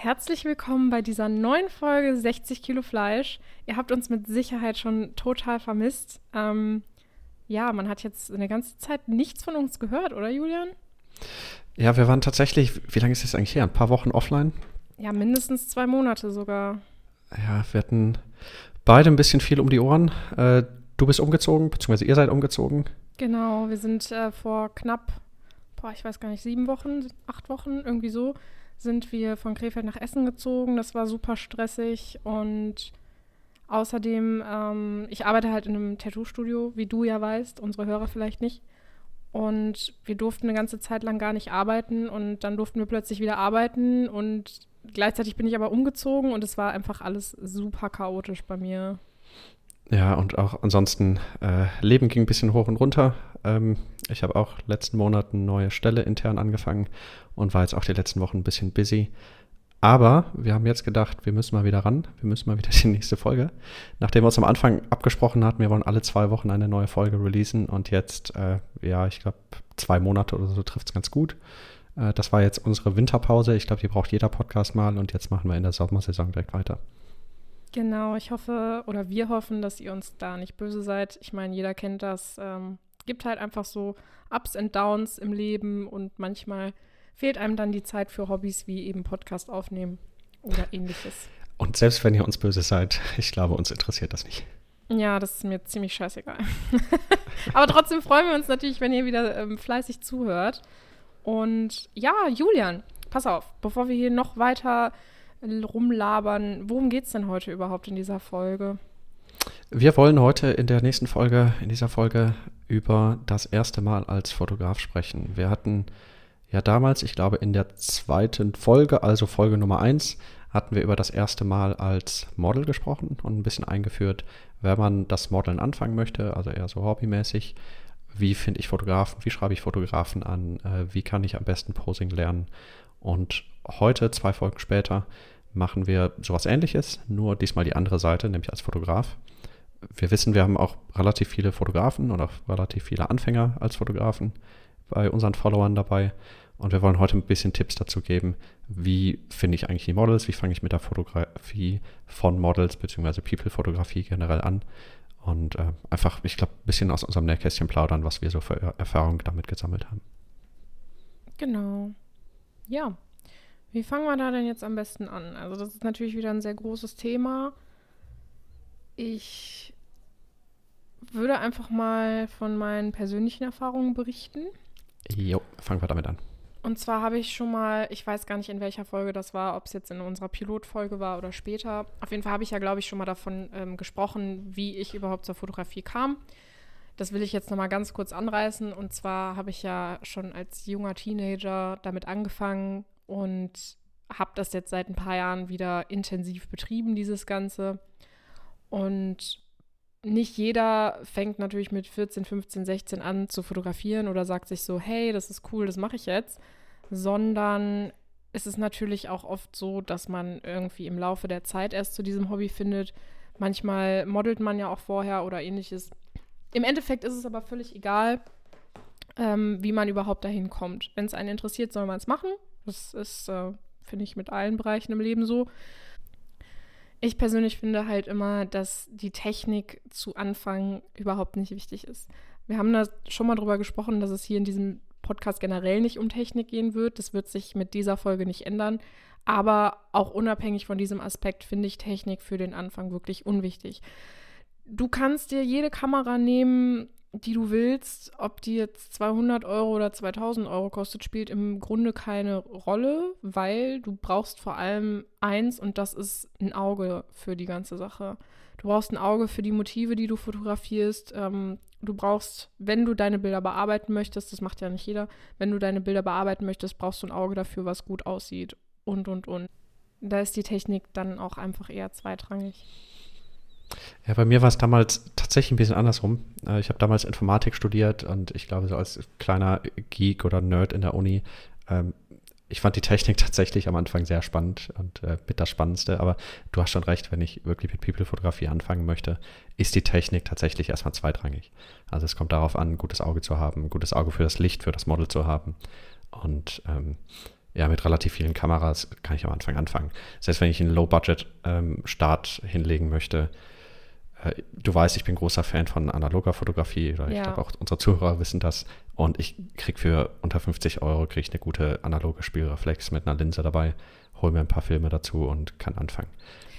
Herzlich willkommen bei dieser neuen Folge 60 Kilo Fleisch. Ihr habt uns mit Sicherheit schon total vermisst. Ähm, ja, man hat jetzt eine ganze Zeit nichts von uns gehört, oder Julian? Ja, wir waren tatsächlich, wie lange ist das eigentlich her? Ein paar Wochen offline? Ja, mindestens zwei Monate sogar. Ja, wir hatten beide ein bisschen viel um die Ohren. Äh, du bist umgezogen, beziehungsweise ihr seid umgezogen. Genau, wir sind äh, vor knapp, boah, ich weiß gar nicht, sieben Wochen, acht Wochen, irgendwie so, sind wir von Krefeld nach Essen gezogen. Das war super stressig und außerdem, ähm, ich arbeite halt in einem Tattoo-Studio, wie du ja weißt, unsere Hörer vielleicht nicht. Und wir durften eine ganze Zeit lang gar nicht arbeiten und dann durften wir plötzlich wieder arbeiten und gleichzeitig bin ich aber umgezogen und es war einfach alles super chaotisch bei mir. Ja, und auch ansonsten, äh, Leben ging ein bisschen hoch und runter. Ähm, ich habe auch letzten Monat eine neue Stelle intern angefangen und war jetzt auch die letzten Wochen ein bisschen busy. Aber wir haben jetzt gedacht, wir müssen mal wieder ran. Wir müssen mal wieder die nächste Folge. Nachdem wir uns am Anfang abgesprochen hatten, wir wollen alle zwei Wochen eine neue Folge releasen und jetzt, äh, ja, ich glaube, zwei Monate oder so trifft es ganz gut. Äh, das war jetzt unsere Winterpause. Ich glaube, die braucht jeder Podcast mal und jetzt machen wir in der Sommersaison direkt weiter. Genau, ich hoffe oder wir hoffen, dass ihr uns da nicht böse seid. Ich meine, jeder kennt das. Ähm, gibt halt einfach so Ups und Downs im Leben und manchmal fehlt einem dann die Zeit für Hobbys wie eben Podcast aufnehmen oder ähnliches. Und selbst wenn ihr uns böse seid, ich glaube, uns interessiert das nicht. Ja, das ist mir ziemlich scheißegal. Aber trotzdem freuen wir uns natürlich, wenn ihr wieder ähm, fleißig zuhört. Und ja, Julian, pass auf, bevor wir hier noch weiter rumlabern. Worum geht es denn heute überhaupt in dieser Folge? Wir wollen heute in der nächsten Folge, in dieser Folge über das erste Mal als Fotograf sprechen. Wir hatten ja damals, ich glaube in der zweiten Folge, also Folge Nummer 1, hatten wir über das erste Mal als Model gesprochen und ein bisschen eingeführt, wenn man das Modeln anfangen möchte, also eher so hobbymäßig, wie finde ich Fotografen, wie schreibe ich Fotografen an, äh, wie kann ich am besten Posing lernen und heute, zwei Folgen später, machen wir sowas ähnliches, nur diesmal die andere Seite, nämlich als Fotograf. Wir wissen, wir haben auch relativ viele Fotografen auch relativ viele Anfänger als Fotografen bei unseren Followern dabei. Und wir wollen heute ein bisschen Tipps dazu geben, wie finde ich eigentlich die Models, wie fange ich mit der Fotografie von Models bzw. People-Fotografie generell an. Und äh, einfach, ich glaube, ein bisschen aus unserem Nähkästchen plaudern, was wir so für Erfahrungen damit gesammelt haben. Genau. Ja, wie fangen wir da denn jetzt am besten an? Also das ist natürlich wieder ein sehr großes Thema. Ich würde einfach mal von meinen persönlichen Erfahrungen berichten. Jo, fangen wir damit an. Und zwar habe ich schon mal, ich weiß gar nicht in welcher Folge das war, ob es jetzt in unserer Pilotfolge war oder später. Auf jeden Fall habe ich ja, glaube ich, schon mal davon ähm, gesprochen, wie ich überhaupt zur Fotografie kam. Das will ich jetzt nochmal ganz kurz anreißen. Und zwar habe ich ja schon als junger Teenager damit angefangen und habe das jetzt seit ein paar Jahren wieder intensiv betrieben, dieses Ganze. Und nicht jeder fängt natürlich mit 14, 15, 16 an zu fotografieren oder sagt sich so, hey, das ist cool, das mache ich jetzt, sondern es ist natürlich auch oft so, dass man irgendwie im Laufe der Zeit erst zu diesem Hobby findet. Manchmal modelt man ja auch vorher oder ähnliches. Im Endeffekt ist es aber völlig egal, ähm, wie man überhaupt dahin kommt. Wenn es einen interessiert, soll man es machen. Das ist, äh, finde ich, mit allen Bereichen im Leben so. Ich persönlich finde halt immer, dass die Technik zu Anfang überhaupt nicht wichtig ist. Wir haben da schon mal drüber gesprochen, dass es hier in diesem Podcast generell nicht um Technik gehen wird. Das wird sich mit dieser Folge nicht ändern. Aber auch unabhängig von diesem Aspekt finde ich Technik für den Anfang wirklich unwichtig du kannst dir jede Kamera nehmen, die du willst. Ob die jetzt 200 Euro oder 2000 Euro kostet, spielt im Grunde keine Rolle, weil du brauchst vor allem eins und das ist ein Auge für die ganze Sache. Du brauchst ein Auge für die Motive, die du fotografierst. Ähm, du brauchst, wenn du deine Bilder bearbeiten möchtest, das macht ja nicht jeder, wenn du deine Bilder bearbeiten möchtest, brauchst du ein Auge dafür, was gut aussieht und, und, und. Da ist die Technik dann auch einfach eher zweitrangig. Ja, bei mir war es damals tatsächlich ein bisschen andersrum. Äh, ich habe damals Informatik studiert und ich glaube, so als kleiner Geek oder Nerd in der Uni, ähm, ich fand die Technik tatsächlich am Anfang sehr spannend und äh, mit das Spannendste. Aber du hast schon recht, wenn ich wirklich mit People-Fotografie anfangen möchte, ist die Technik tatsächlich erstmal zweitrangig. Also es kommt darauf an, ein gutes Auge zu haben, ein gutes Auge für das Licht, für das Model zu haben. Und ähm, ja, mit relativ vielen Kameras kann ich am Anfang anfangen. Selbst wenn ich einen Low-Budget-Start ähm, hinlegen möchte, du weißt, ich bin großer Fan von analoger Fotografie, oder ja. ich glaube auch unsere Zuhörer wissen das. Und ich kriege für unter 50 Euro krieg ich eine gute analoge Spielreflex mit einer Linse dabei, hole mir ein paar Filme dazu und kann anfangen.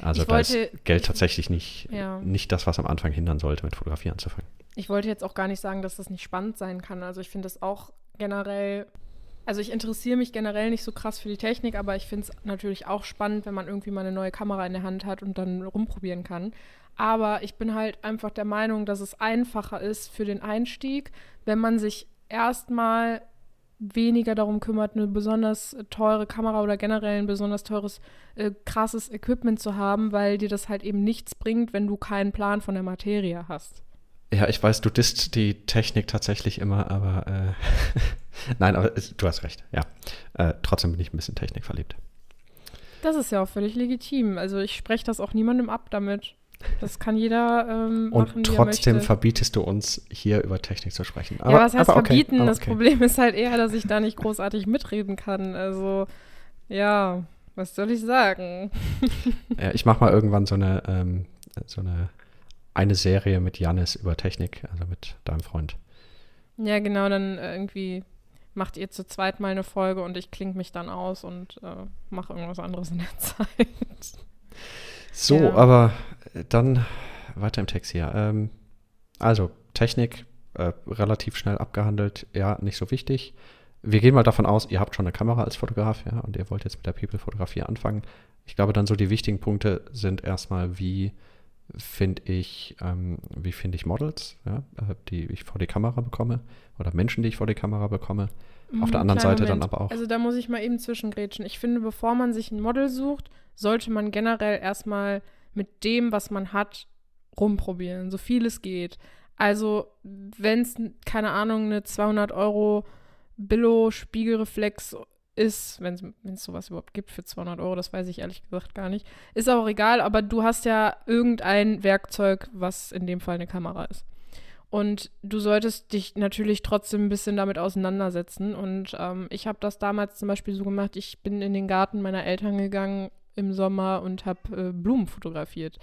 Also ich da wollte, ist Geld tatsächlich nicht, ja. nicht das, was am Anfang hindern sollte, mit Fotografie anzufangen. Ich wollte jetzt auch gar nicht sagen, dass das nicht spannend sein kann. Also ich finde das auch generell also ich interessiere mich generell nicht so krass für die Technik, aber ich finde es natürlich auch spannend, wenn man irgendwie mal eine neue Kamera in der Hand hat und dann rumprobieren kann. Aber ich bin halt einfach der Meinung, dass es einfacher ist für den Einstieg, wenn man sich erstmal weniger darum kümmert, eine besonders teure Kamera oder generell ein besonders teures, äh, krasses Equipment zu haben, weil dir das halt eben nichts bringt, wenn du keinen Plan von der Materie hast. Ja, ich weiß, du disst die Technik tatsächlich immer, aber äh, nein, aber du hast recht, ja. Äh, trotzdem bin ich ein bisschen technikverliebt. Das ist ja auch völlig legitim. Also ich spreche das auch niemandem ab damit. Das kann jeder ähm, Und machen, trotzdem verbietest du uns, hier über Technik zu sprechen. Aber, ja, was heißt okay, verbieten? Okay. Das Problem ist halt eher, dass ich da nicht großartig mitreden kann. Also, ja, was soll ich sagen? ja, ich mache mal irgendwann so eine, ähm, so eine eine Serie mit Janis über Technik, also mit deinem Freund. Ja, genau, dann äh, irgendwie macht ihr zu zweit mal eine Folge und ich klinge mich dann aus und äh, mache irgendwas anderes in der Zeit. So, ja. aber dann weiter im Text hier. Ähm, also, Technik äh, relativ schnell abgehandelt, ja, nicht so wichtig. Wir gehen mal davon aus, ihr habt schon eine Kamera als Fotograf, ja, und ihr wollt jetzt mit der People-Fotografie anfangen. Ich glaube, dann so die wichtigen Punkte sind erstmal, wie finde ich, ähm, wie finde ich Models, ja, äh, die ich vor die Kamera bekomme oder Menschen, die ich vor die Kamera bekomme. Mhm, Auf der anderen Seite Moment. dann aber auch. Also da muss ich mal eben zwischengrätschen. Ich finde, bevor man sich ein Model sucht, sollte man generell erstmal mit dem, was man hat, rumprobieren, so viel es geht. Also wenn es, keine Ahnung, eine 200 Euro Billo-Spiegelreflex ist, wenn es sowas überhaupt gibt für 200 Euro, das weiß ich ehrlich gesagt gar nicht. Ist auch egal, aber du hast ja irgendein Werkzeug, was in dem Fall eine Kamera ist. Und du solltest dich natürlich trotzdem ein bisschen damit auseinandersetzen. Und ähm, ich habe das damals zum Beispiel so gemacht, ich bin in den Garten meiner Eltern gegangen im Sommer und habe äh, Blumen fotografiert.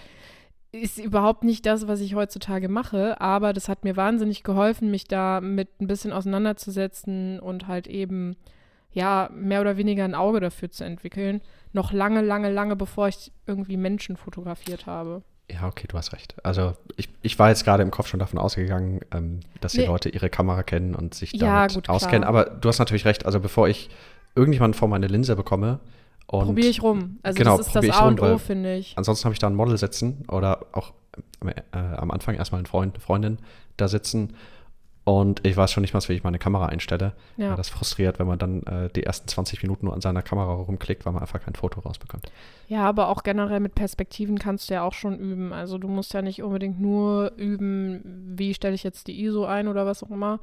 Ist überhaupt nicht das, was ich heutzutage mache, aber das hat mir wahnsinnig geholfen, mich da mit ein bisschen auseinanderzusetzen und halt eben ja, mehr oder weniger ein Auge dafür zu entwickeln. Noch lange, lange, lange bevor ich irgendwie Menschen fotografiert habe. Ja, okay, du hast recht. Also ich, ich war jetzt gerade im Kopf schon davon ausgegangen, ähm, dass die nee. Leute ihre Kamera kennen und sich damit ja, gut, auskennen. Klar. Aber du hast natürlich recht. Also bevor ich irgendjemanden vor meine Linse bekomme und probiere ich rum. Also genau, das ist das A und O, finde ich. Ansonsten habe ich da ein Model sitzen oder auch äh, am Anfang erstmal ein Freund, eine Freundin da sitzen und ich weiß schon nicht mal, wie ich meine Kamera einstelle. Ja. Das frustriert, wenn man dann äh, die ersten 20 Minuten nur an seiner Kamera rumklickt, weil man einfach kein Foto rausbekommt. Ja, aber auch generell mit Perspektiven kannst du ja auch schon üben. Also du musst ja nicht unbedingt nur üben, wie stelle ich jetzt die ISO ein oder was auch immer,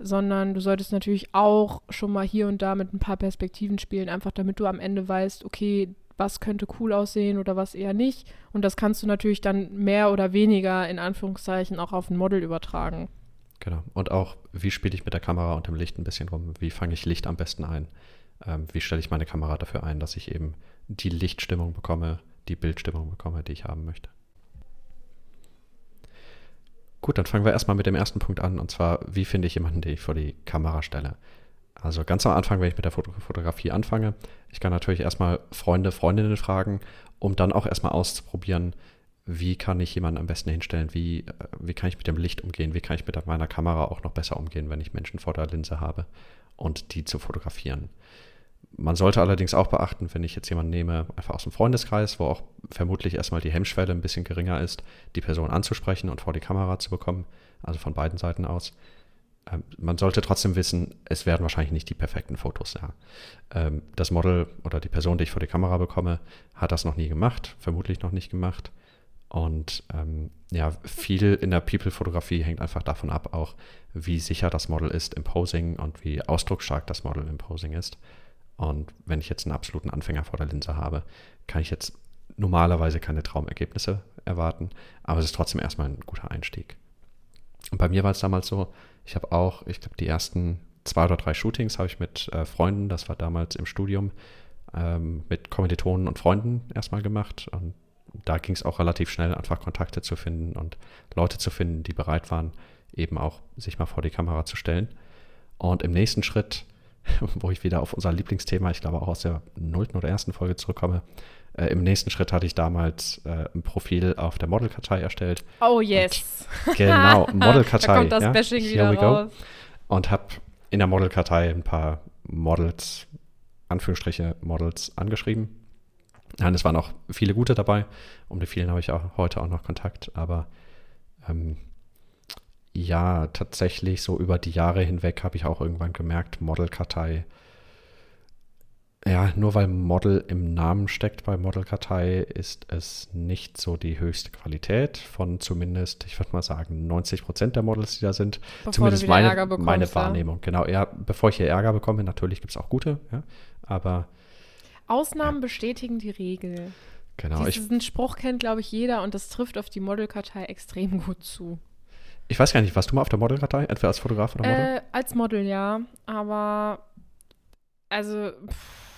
sondern du solltest natürlich auch schon mal hier und da mit ein paar Perspektiven spielen, einfach damit du am Ende weißt, okay, was könnte cool aussehen oder was eher nicht. Und das kannst du natürlich dann mehr oder weniger in Anführungszeichen auch auf ein Model übertragen. Genau. Und auch, wie spiele ich mit der Kamera und dem Licht ein bisschen rum? Wie fange ich Licht am besten ein? Ähm, wie stelle ich meine Kamera dafür ein, dass ich eben die Lichtstimmung bekomme, die Bildstimmung bekomme, die ich haben möchte? Gut, dann fangen wir erstmal mit dem ersten Punkt an, und zwar, wie finde ich jemanden, den ich vor die Kamera stelle? Also ganz am Anfang, wenn ich mit der Foto Fotografie anfange, ich kann natürlich erstmal Freunde, Freundinnen fragen, um dann auch erstmal auszuprobieren, wie kann ich jemanden am besten hinstellen, wie, äh, wie kann ich mit dem Licht umgehen, wie kann ich mit meiner Kamera auch noch besser umgehen, wenn ich Menschen vor der Linse habe und die zu fotografieren. Man sollte allerdings auch beachten, wenn ich jetzt jemanden nehme, einfach aus dem Freundeskreis, wo auch vermutlich erstmal die Hemmschwelle ein bisschen geringer ist, die Person anzusprechen und vor die Kamera zu bekommen, also von beiden Seiten aus. Ähm, man sollte trotzdem wissen, es werden wahrscheinlich nicht die perfekten Fotos. Ja. Ähm, das Model oder die Person, die ich vor die Kamera bekomme, hat das noch nie gemacht, vermutlich noch nicht gemacht. Und ähm, ja, viel in der People-Fotografie hängt einfach davon ab, auch wie sicher das Model ist im Posing und wie ausdrucksstark das Model im Posing ist. Und wenn ich jetzt einen absoluten Anfänger vor der Linse habe, kann ich jetzt normalerweise keine Traumergebnisse erwarten, aber es ist trotzdem erstmal ein guter Einstieg. Und bei mir war es damals so, ich habe auch, ich glaube, die ersten zwei oder drei Shootings habe ich mit äh, Freunden, das war damals im Studium, ähm, mit Kommilitonen und Freunden erstmal gemacht. Und da ging es auch relativ schnell, einfach Kontakte zu finden und Leute zu finden, die bereit waren, eben auch sich mal vor die Kamera zu stellen. Und im nächsten Schritt, wo ich wieder auf unser Lieblingsthema, ich glaube auch aus der nullten oder ersten Folge zurückkomme, äh, im nächsten Schritt hatte ich damals äh, ein Profil auf der Modelkartei erstellt. Oh yes. Und, genau, Modelkartei. da kommt das ja, Bashing wieder raus. Und habe in der Modelkartei ein paar Models, Anführungsstriche Models angeschrieben. Nein, es waren auch viele gute dabei. Um die vielen habe ich auch heute auch noch Kontakt. Aber ähm, ja, tatsächlich so über die Jahre hinweg habe ich auch irgendwann gemerkt, Modelkartei ja, nur weil Model im Namen steckt bei Modelkartei, ist es nicht so die höchste Qualität von zumindest, ich würde mal sagen, 90 Prozent der Models, die da sind. Bevor zumindest meine, bekommst, meine Wahrnehmung. Ja. Genau, ja, bevor ich hier Ärger bekomme, natürlich gibt es auch gute, ja, aber. Ausnahmen bestätigen die Regel. Genau. Diesen Spruch kennt, glaube ich, jeder und das trifft auf die Modelkartei extrem gut zu. Ich weiß gar nicht, warst du mal auf der Modelkartei, entweder als Fotograf oder Model? Äh, als Model, ja, aber also. Pff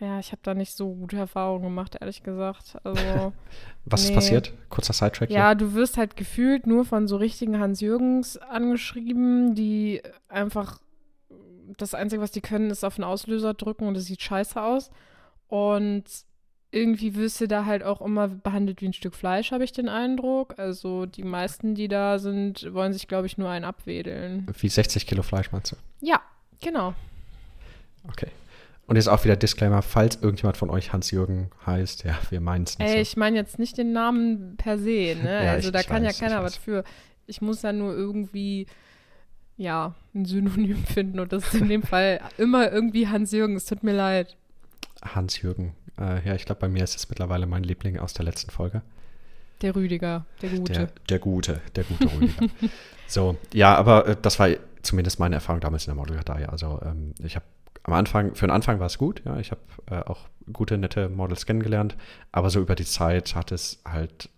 ja, ich habe da nicht so gute Erfahrungen gemacht, ehrlich gesagt. Also, Was nee. ist passiert? Kurzer Sidetrack. Ja, hier. du wirst halt gefühlt nur von so richtigen Hans-Jürgens angeschrieben, die einfach das Einzige, was die können, ist auf den Auslöser drücken und es sieht scheiße aus. Und irgendwie wirst du da halt auch immer behandelt wie ein Stück Fleisch, habe ich den Eindruck. Also die meisten, die da sind, wollen sich, glaube ich, nur einen abwedeln. Wie 60 Kilo Fleisch meinst du? Ja, genau. Okay. Und jetzt auch wieder Disclaimer, falls irgendjemand von euch Hans-Jürgen heißt, ja, wir meinen es nicht. Ey, so. ich meine jetzt nicht den Namen per se, ne? ja, also ich, da ich kann weiß, ja keiner was für. Ich muss ja nur irgendwie, ja, ein Synonym finden und das ist in dem Fall immer irgendwie Hans-Jürgen. Es tut mir leid. Hans-Jürgen. Äh, ja, ich glaube, bei mir ist es mittlerweile mein Liebling aus der letzten Folge. Der Rüdiger, der Gute. Der, der Gute, der gute Rüdiger. so, ja, aber äh, das war zumindest meine Erfahrung damals in der Modelkartei. Also ähm, ich habe am Anfang, für den Anfang war es gut, ja, ich habe äh, auch gute, nette Models kennengelernt, aber so über die Zeit hat es halt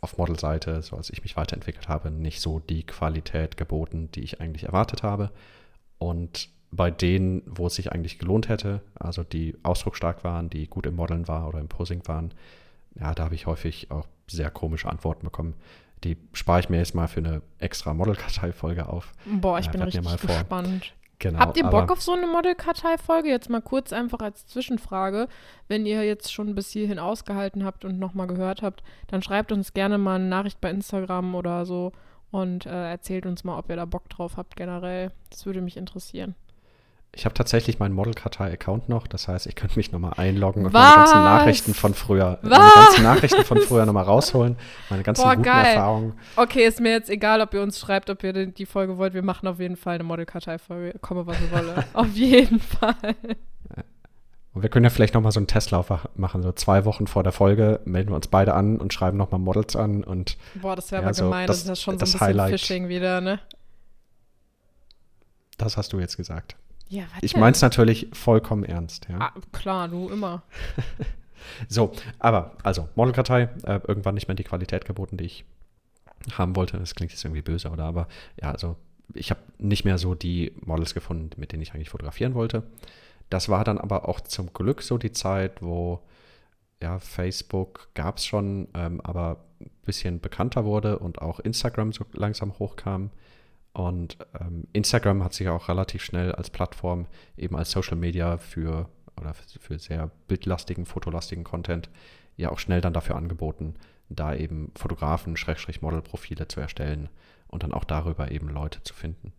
auf Modelseite, so als ich mich weiterentwickelt habe, nicht so die Qualität geboten, die ich eigentlich erwartet habe. Und bei denen, wo es sich eigentlich gelohnt hätte, also die ausdrucksstark waren, die gut im Modeln waren oder im Posing waren, ja, da habe ich häufig auch sehr komische Antworten bekommen. Die spare ich mir jetzt mal für eine extra Modelkartei-Folge auf. Boah, ich äh, bin richtig gespannt. Genau, Habt ihr Bock auf so eine Modelkartei-Folge? Jetzt mal kurz einfach als Zwischenfrage. Wenn ihr jetzt schon bis hierhin ausgehalten habt und nochmal gehört habt, dann schreibt uns gerne mal eine Nachricht bei Instagram oder so und äh, erzählt uns mal, ob ihr da Bock drauf habt generell. Das würde mich interessieren. Ich habe tatsächlich meinen Modelkartei-Account noch, das heißt, ich könnte mich nochmal einloggen und Was? meine ganzen Nachrichten von früher, Was? meine ganzen Nachrichten von früher nochmal rausholen, meine ganzen Boah, guten geil. Erfahrungen. Okay, ist mir jetzt egal, ob ihr uns schreibt, ob ihr die Folge wollt. Wir machen auf jeden Fall eine Modelkartei-Folge. Komme, was ihr wolle. auf jeden Fall. Und wir können ja vielleicht nochmal so einen Testlauf machen, so zwei Wochen vor der Folge melden wir uns beide an und schreiben nochmal Models an und Boah, das wäre ja, aber so gemein, das, das ist ja schon so ein bisschen Highlight. Phishing wieder, ne? Das hast du jetzt gesagt. Ja, ich meine es natürlich vollkommen ernst. Ja? Ah, klar, du immer. so, aber also Modelkartei, äh, irgendwann nicht mehr die Qualität geboten, die ich haben wollte. Das klingt jetzt irgendwie böse, oder? Aber ja, also ich habe nicht mehr so die Models gefunden, mit denen ich eigentlich fotografieren wollte. Das war dann aber auch zum Glück so die Zeit, wo ja, Facebook gab es schon, ähm, aber ein bisschen bekannter wurde und auch Instagram so langsam hochkam. Und ähm, Instagram hat sich auch relativ schnell als Plattform eben als Social Media für oder für sehr bildlastigen, fotolastigen Content ja auch schnell dann dafür angeboten, da eben Fotografen, Schrägstrich Modelprofile zu erstellen und dann auch darüber eben Leute zu finden.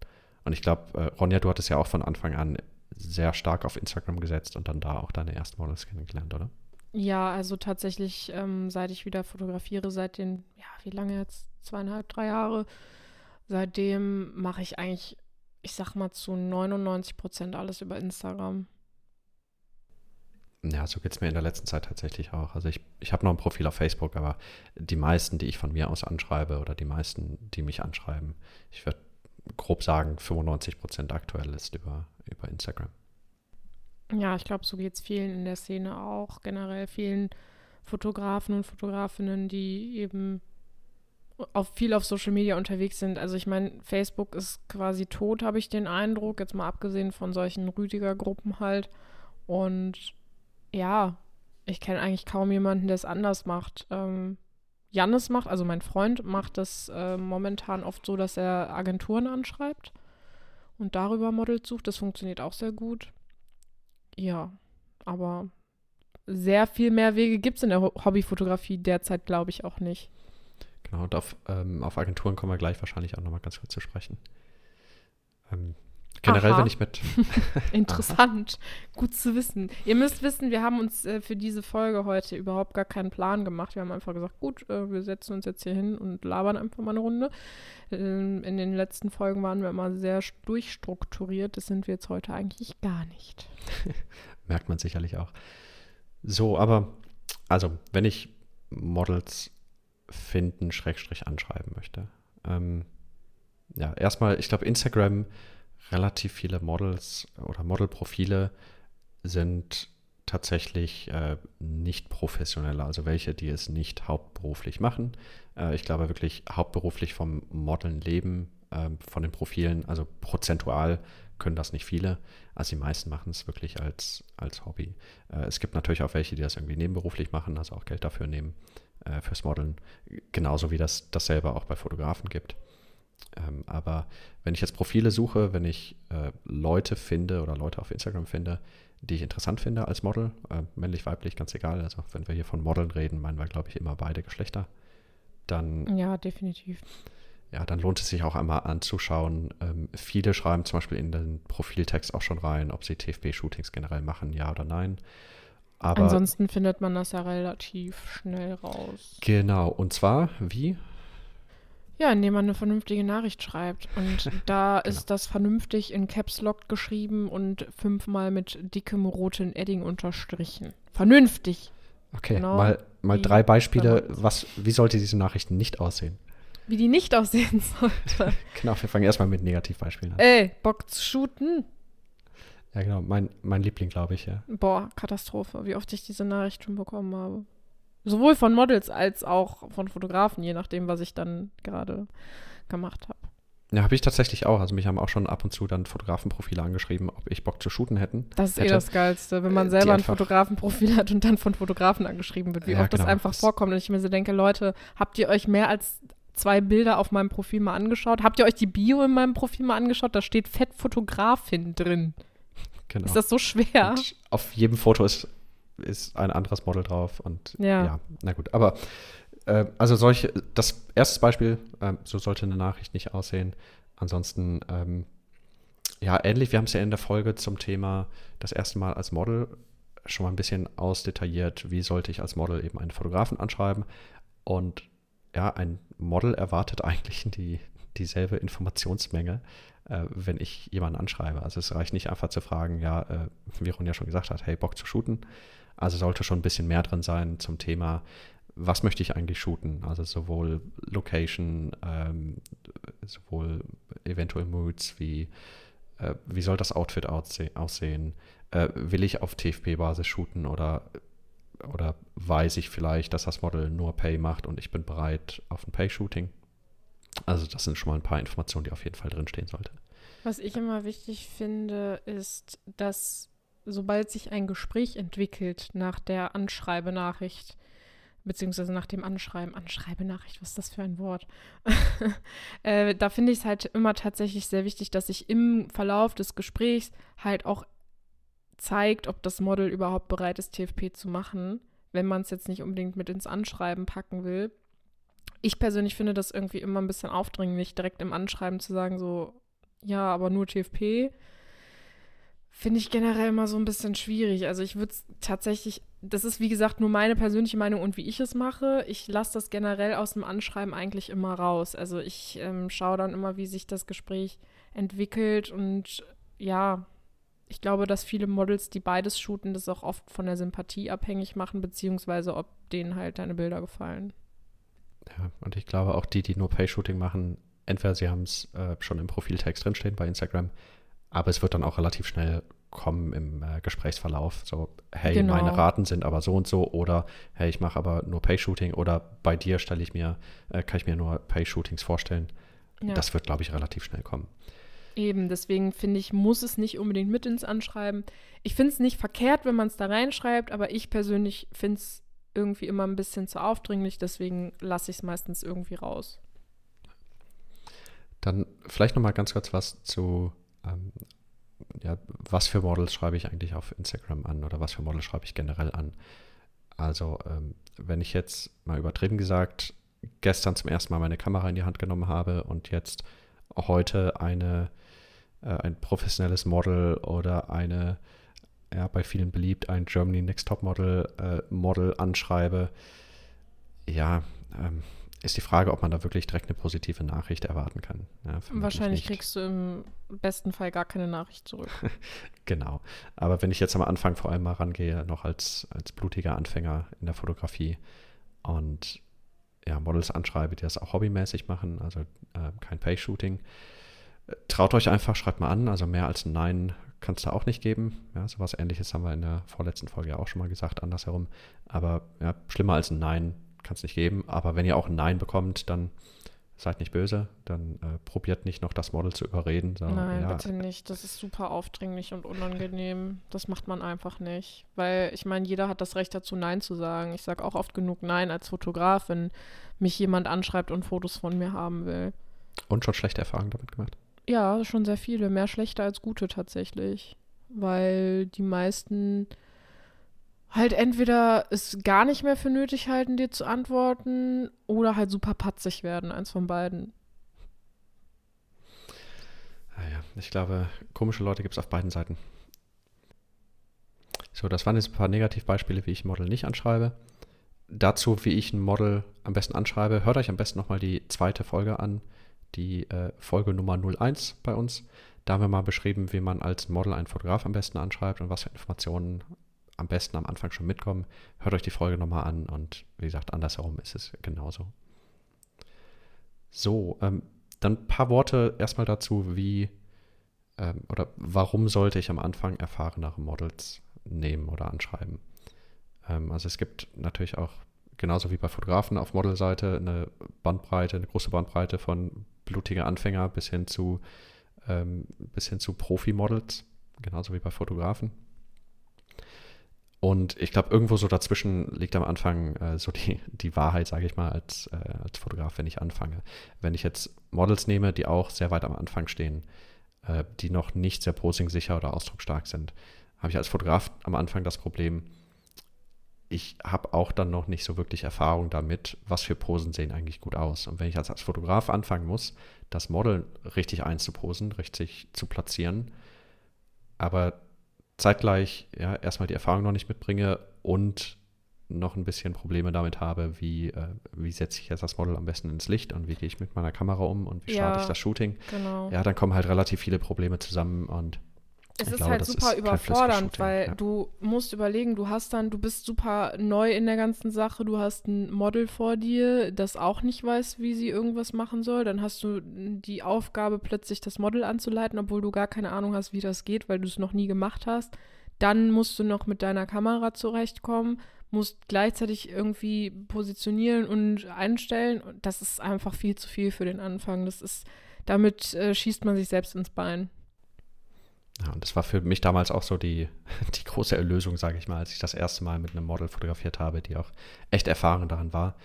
Und ich glaube, äh, Ronja, du hattest ja auch von Anfang an sehr stark auf Instagram gesetzt und dann da auch deine ersten Models kennengelernt, oder? Ja, also tatsächlich, ähm, seit ich wieder fotografiere, seit den, ja, wie lange jetzt? Zweieinhalb, drei Jahre, Seitdem mache ich eigentlich, ich sag mal, zu 99 Prozent alles über Instagram. Ja, so geht es mir in der letzten Zeit tatsächlich auch. Also ich, ich habe noch ein Profil auf Facebook, aber die meisten, die ich von mir aus anschreibe oder die meisten, die mich anschreiben, ich würde grob sagen, 95 Prozent aktuell ist über, über Instagram. Ja, ich glaube, so geht es vielen in der Szene auch. Generell vielen Fotografen und Fotografinnen, die eben auf viel auf Social Media unterwegs sind. Also ich meine, Facebook ist quasi tot, habe ich den Eindruck, jetzt mal abgesehen von solchen Rüdiger-Gruppen halt. Und ja, ich kenne eigentlich kaum jemanden, der es anders macht. Ähm, Jannis macht, also mein Freund macht das äh, momentan oft so, dass er Agenturen anschreibt und darüber Models sucht. Das funktioniert auch sehr gut. Ja, aber sehr viel mehr Wege gibt es in der Hobbyfotografie derzeit, glaube ich, auch nicht. Genau, und auf, ähm, auf Agenturen kommen wir gleich wahrscheinlich auch nochmal ganz kurz zu sprechen. Ähm, generell, Aha. wenn ich mit. Interessant, gut zu wissen. Ihr müsst wissen, wir haben uns äh, für diese Folge heute überhaupt gar keinen Plan gemacht. Wir haben einfach gesagt, gut, äh, wir setzen uns jetzt hier hin und labern einfach mal eine Runde. Ähm, in den letzten Folgen waren wir immer sehr durchstrukturiert. Das sind wir jetzt heute eigentlich gar nicht. Merkt man sicherlich auch. So, aber also, wenn ich Models finden, Schrägstrich anschreiben möchte. Ähm, ja, erstmal, ich glaube, Instagram, relativ viele Models oder Modelprofile sind tatsächlich äh, nicht professionelle, also welche, die es nicht hauptberuflich machen. Äh, ich glaube wirklich hauptberuflich vom Modeln leben, äh, von den Profilen, also prozentual können das nicht viele. Also die meisten machen es wirklich als, als Hobby. Äh, es gibt natürlich auch welche, die das irgendwie nebenberuflich machen, also auch Geld dafür nehmen äh, fürs Modeln. Genauso wie das dasselbe auch bei Fotografen gibt. Ähm, aber wenn ich jetzt Profile suche, wenn ich äh, Leute finde oder Leute auf Instagram finde, die ich interessant finde als Model, äh, männlich, weiblich, ganz egal. Also wenn wir hier von Modeln reden, meinen wir, glaube ich, immer beide Geschlechter. Dann. Ja, definitiv. Ja, dann lohnt es sich auch einmal anzuschauen. Ähm, viele schreiben zum Beispiel in den Profiltext auch schon rein, ob sie TFP-Shootings generell machen, ja oder nein. Aber Ansonsten findet man das ja relativ schnell raus. Genau, und zwar wie? Ja, indem man eine vernünftige Nachricht schreibt. Und da genau. ist das vernünftig in Caps Lock geschrieben und fünfmal mit dickem roten Edding unterstrichen. Vernünftig. Okay, genau mal, mal drei Beispiele. Was, wie sollte diese Nachricht nicht aussehen? Wie die nicht aussehen sollte. genau, wir fangen erstmal mit Negativbeispielen an. Ey, Bock zu shooten? Ja, genau, mein, mein Liebling, glaube ich, ja. Boah, Katastrophe, wie oft ich diese Nachricht schon bekommen habe. Sowohl von Models als auch von Fotografen, je nachdem, was ich dann gerade gemacht habe. Ja, habe ich tatsächlich auch. Also mich haben auch schon ab und zu dann Fotografenprofile angeschrieben, ob ich Bock zu shooten hätten. Das ist eh hätte. eh das Geilste, wenn man äh, selber ein Fotografenprofil hat und dann von Fotografen angeschrieben wird, wie ja, oft genau. das einfach vorkommt. Und ich mir so denke, Leute, habt ihr euch mehr als zwei Bilder auf meinem Profil mal angeschaut? Habt ihr euch die Bio in meinem Profil mal angeschaut? Da steht Fettfotografin drin. Genau. Ist das so schwer? Und auf jedem Foto ist, ist ein anderes Model drauf und ja, ja na gut. Aber äh, also solche, das erste Beispiel, äh, so sollte eine Nachricht nicht aussehen. Ansonsten, ähm, ja, ähnlich, wir haben es ja in der Folge zum Thema das erste Mal als Model schon mal ein bisschen ausdetailliert, wie sollte ich als Model eben einen Fotografen anschreiben. Und ja, ein Model erwartet eigentlich die, dieselbe Informationsmenge äh, wenn ich jemanden anschreibe. Also es reicht nicht einfach zu fragen, ja, äh, wie Ron ja schon gesagt hat, hey, Bock zu shooten. Also sollte schon ein bisschen mehr drin sein zum Thema, was möchte ich eigentlich shooten? Also sowohl Location, ähm, sowohl eventuell Moods, wie, äh, wie soll das Outfit aussehen? Äh, will ich auf TFP-Basis shooten oder, oder weiß ich vielleicht, dass das Model nur Pay macht und ich bin bereit auf ein Pay-Shooting? Also das sind schon mal ein paar Informationen, die auf jeden Fall drinstehen sollte. Was ich immer wichtig finde, ist, dass sobald sich ein Gespräch entwickelt nach der Anschreibenachricht, beziehungsweise nach dem Anschreiben, Anschreibenachricht, was ist das für ein Wort? äh, da finde ich es halt immer tatsächlich sehr wichtig, dass sich im Verlauf des Gesprächs halt auch zeigt, ob das Model überhaupt bereit ist, TFP zu machen, wenn man es jetzt nicht unbedingt mit ins Anschreiben packen will ich persönlich finde das irgendwie immer ein bisschen aufdringlich, direkt im Anschreiben zu sagen, so, ja, aber nur TFP. Finde ich generell immer so ein bisschen schwierig. Also ich würde es tatsächlich, das ist wie gesagt nur meine persönliche Meinung und wie ich es mache. Ich lasse das generell aus dem Anschreiben eigentlich immer raus. Also ich ähm, schaue dann immer, wie sich das Gespräch entwickelt und ja, ich glaube, dass viele Models, die beides shooten, das auch oft von der Sympathie abhängig machen, beziehungsweise ob denen halt deine Bilder gefallen. Ja, und ich glaube auch die, die nur Pay-Shooting machen, entweder sie haben es äh, schon im Profiltext drinstehen bei Instagram, aber es wird dann auch relativ schnell kommen im äh, Gesprächsverlauf. So, hey, Genau. meine Raten sind aber so und so oder hey, ich mache aber nur Pay-Shooting oder bei dir stelle ich mir, äh, kann ich mir nur Pay-Shootings vorstellen. Ja. Das wird, glaube ich, relativ schnell kommen. Eben, deswegen finde ich, muss es nicht unbedingt mit ins Anschreiben. Ich finde es nicht verkehrt, wenn man es da reinschreibt, aber ich persönlich finde es irgendwie immer ein bisschen zu aufdringlich, deswegen lasse ich es meistens irgendwie raus. Dann vielleicht noch mal ganz kurz was zu, ähm, ja, was für Models schreibe ich eigentlich auf Instagram an oder was für Models schreibe ich generell an. Also, ähm, wenn ich jetzt mal übertrieben gesagt gestern zum ersten Mal meine Kamera in die Hand genommen habe und jetzt heute eine, äh, ein professionelles Model oder eine, ja, bei vielen beliebt, ein Germany Next Top Model, äh, Model anschreibe, ja, ähm, ist die Frage, ob man da wirklich direkt eine positive Nachricht erwarten kann. Ja, Wahrscheinlich kriegst du im besten Fall gar keine Nachricht zurück. Genau. Aber wenn ich jetzt am Anfang vor allem mal rangehe, noch als, als blutiger Anfänger in der Fotografie und ja, Models anschreibe, die das auch hobbymäßig machen, also äh, kein Pay-Shooting, äh, traut euch einfach, schreibt mal an. Also mehr als ein Nein kann es da auch nicht geben. Ja, sowas ähnliches haben wir in der vorletzten Folge ja auch schon mal gesagt, andersherum. Aber ja, schlimmer als ein Nein kann es nicht geben. Aber wenn ihr auch ein Nein bekommt, dann seid nicht böse. Dann äh, probiert nicht noch das Model zu überreden. So, Nein, ja, bitte nicht. Das ist super aufdringlich und unangenehm. Das macht man einfach nicht. Weil ich meine, jeder hat das Recht dazu, Nein zu sagen. Ich sage auch oft genug Nein als Fotograf, wenn mich jemand anschreibt und Fotos von mir haben will. Und schon schlechte Erfahrungen damit gemacht. Ja, schon sehr viele. Mehr schlechte als gute tatsächlich. Weil die meisten halt entweder es gar nicht mehr für nötig halten, dir zu antworten, oder halt super patzig werden. Eins von beiden. Naja, ich glaube, komische Leute gibt es auf beiden Seiten. So, das waren jetzt ein paar Negativbeispiele, wie ich ein Model nicht anschreibe. Dazu, wie ich ein Model am besten anschreibe, hört euch am besten nochmal die zweite Folge an, die äh, Folge Nummer 01 bei uns. Da haben wir mal beschrieben, wie man als Model einen Fotograf am besten anschreibt und was für Informationen am besten am Anfang schon mitkommen. Hört euch die Folge nochmal an und wie gesagt, andersherum ist es genauso. So, ähm, dann ein paar Worte erstmal dazu, wie ähm, oder warum sollte ich am Anfang erfahrenere Models nehmen oder anschreiben. Ähm, also es gibt natürlich auch, genauso wie bei Fotografen auf Modelseite, eine Bandbreite, eine große Bandbreite von blutiger Anfänger bis hin zu, ähm, bis hin zu Profi-Models, genauso wie bei Fotografen. Und ich glaube, irgendwo so dazwischen liegt am Anfang äh, so die, die Wahrheit, sage ich mal, als, äh, als Fotograf, wenn ich anfange. Wenn ich jetzt Models nehme, die auch sehr weit am Anfang stehen, äh, die noch nicht sehr posing-sicher oder ausdrucksstark sind, habe ich als Fotograf am Anfang das Problem, ich habe auch dann noch nicht so wirklich Erfahrung damit, was für Posen sehen eigentlich gut aus. Und wenn ich als, als Fotograf anfangen muss, das Model richtig einzuposen, richtig zu platzieren, aber zeitgleich ja erstmal die Erfahrung noch nicht mitbringe und noch ein bisschen Probleme damit habe, wie, äh, wie setze ich jetzt das Model am besten ins Licht und wie gehe ich mit meiner Kamera um und wie Ja. starte ich das Shooting. Genau. Ja, dann kommen halt relativ viele Probleme zusammen und Es Ich ist glaube, halt super ist überfordernd, weil ja. du musst überlegen, du hast dann, du bist super neu in der ganzen Sache, du hast ein Model vor dir, das auch nicht weiß, wie sie irgendwas machen soll. Dann hast du die Aufgabe, plötzlich das Model anzuleiten, obwohl du gar keine Ahnung hast, wie das geht, weil du es noch nie gemacht hast. Dann musst du noch mit deiner Kamera zurechtkommen, musst gleichzeitig irgendwie positionieren und einstellen. Und das ist einfach viel zu viel für den Anfang. Das ist, damit äh, schießt man sich selbst ins Bein. Ja, und das war für mich damals auch so die, die große Erlösung, sage ich mal, als ich das erste Mal mit einem Model fotografiert habe, die auch echt erfahren daran war.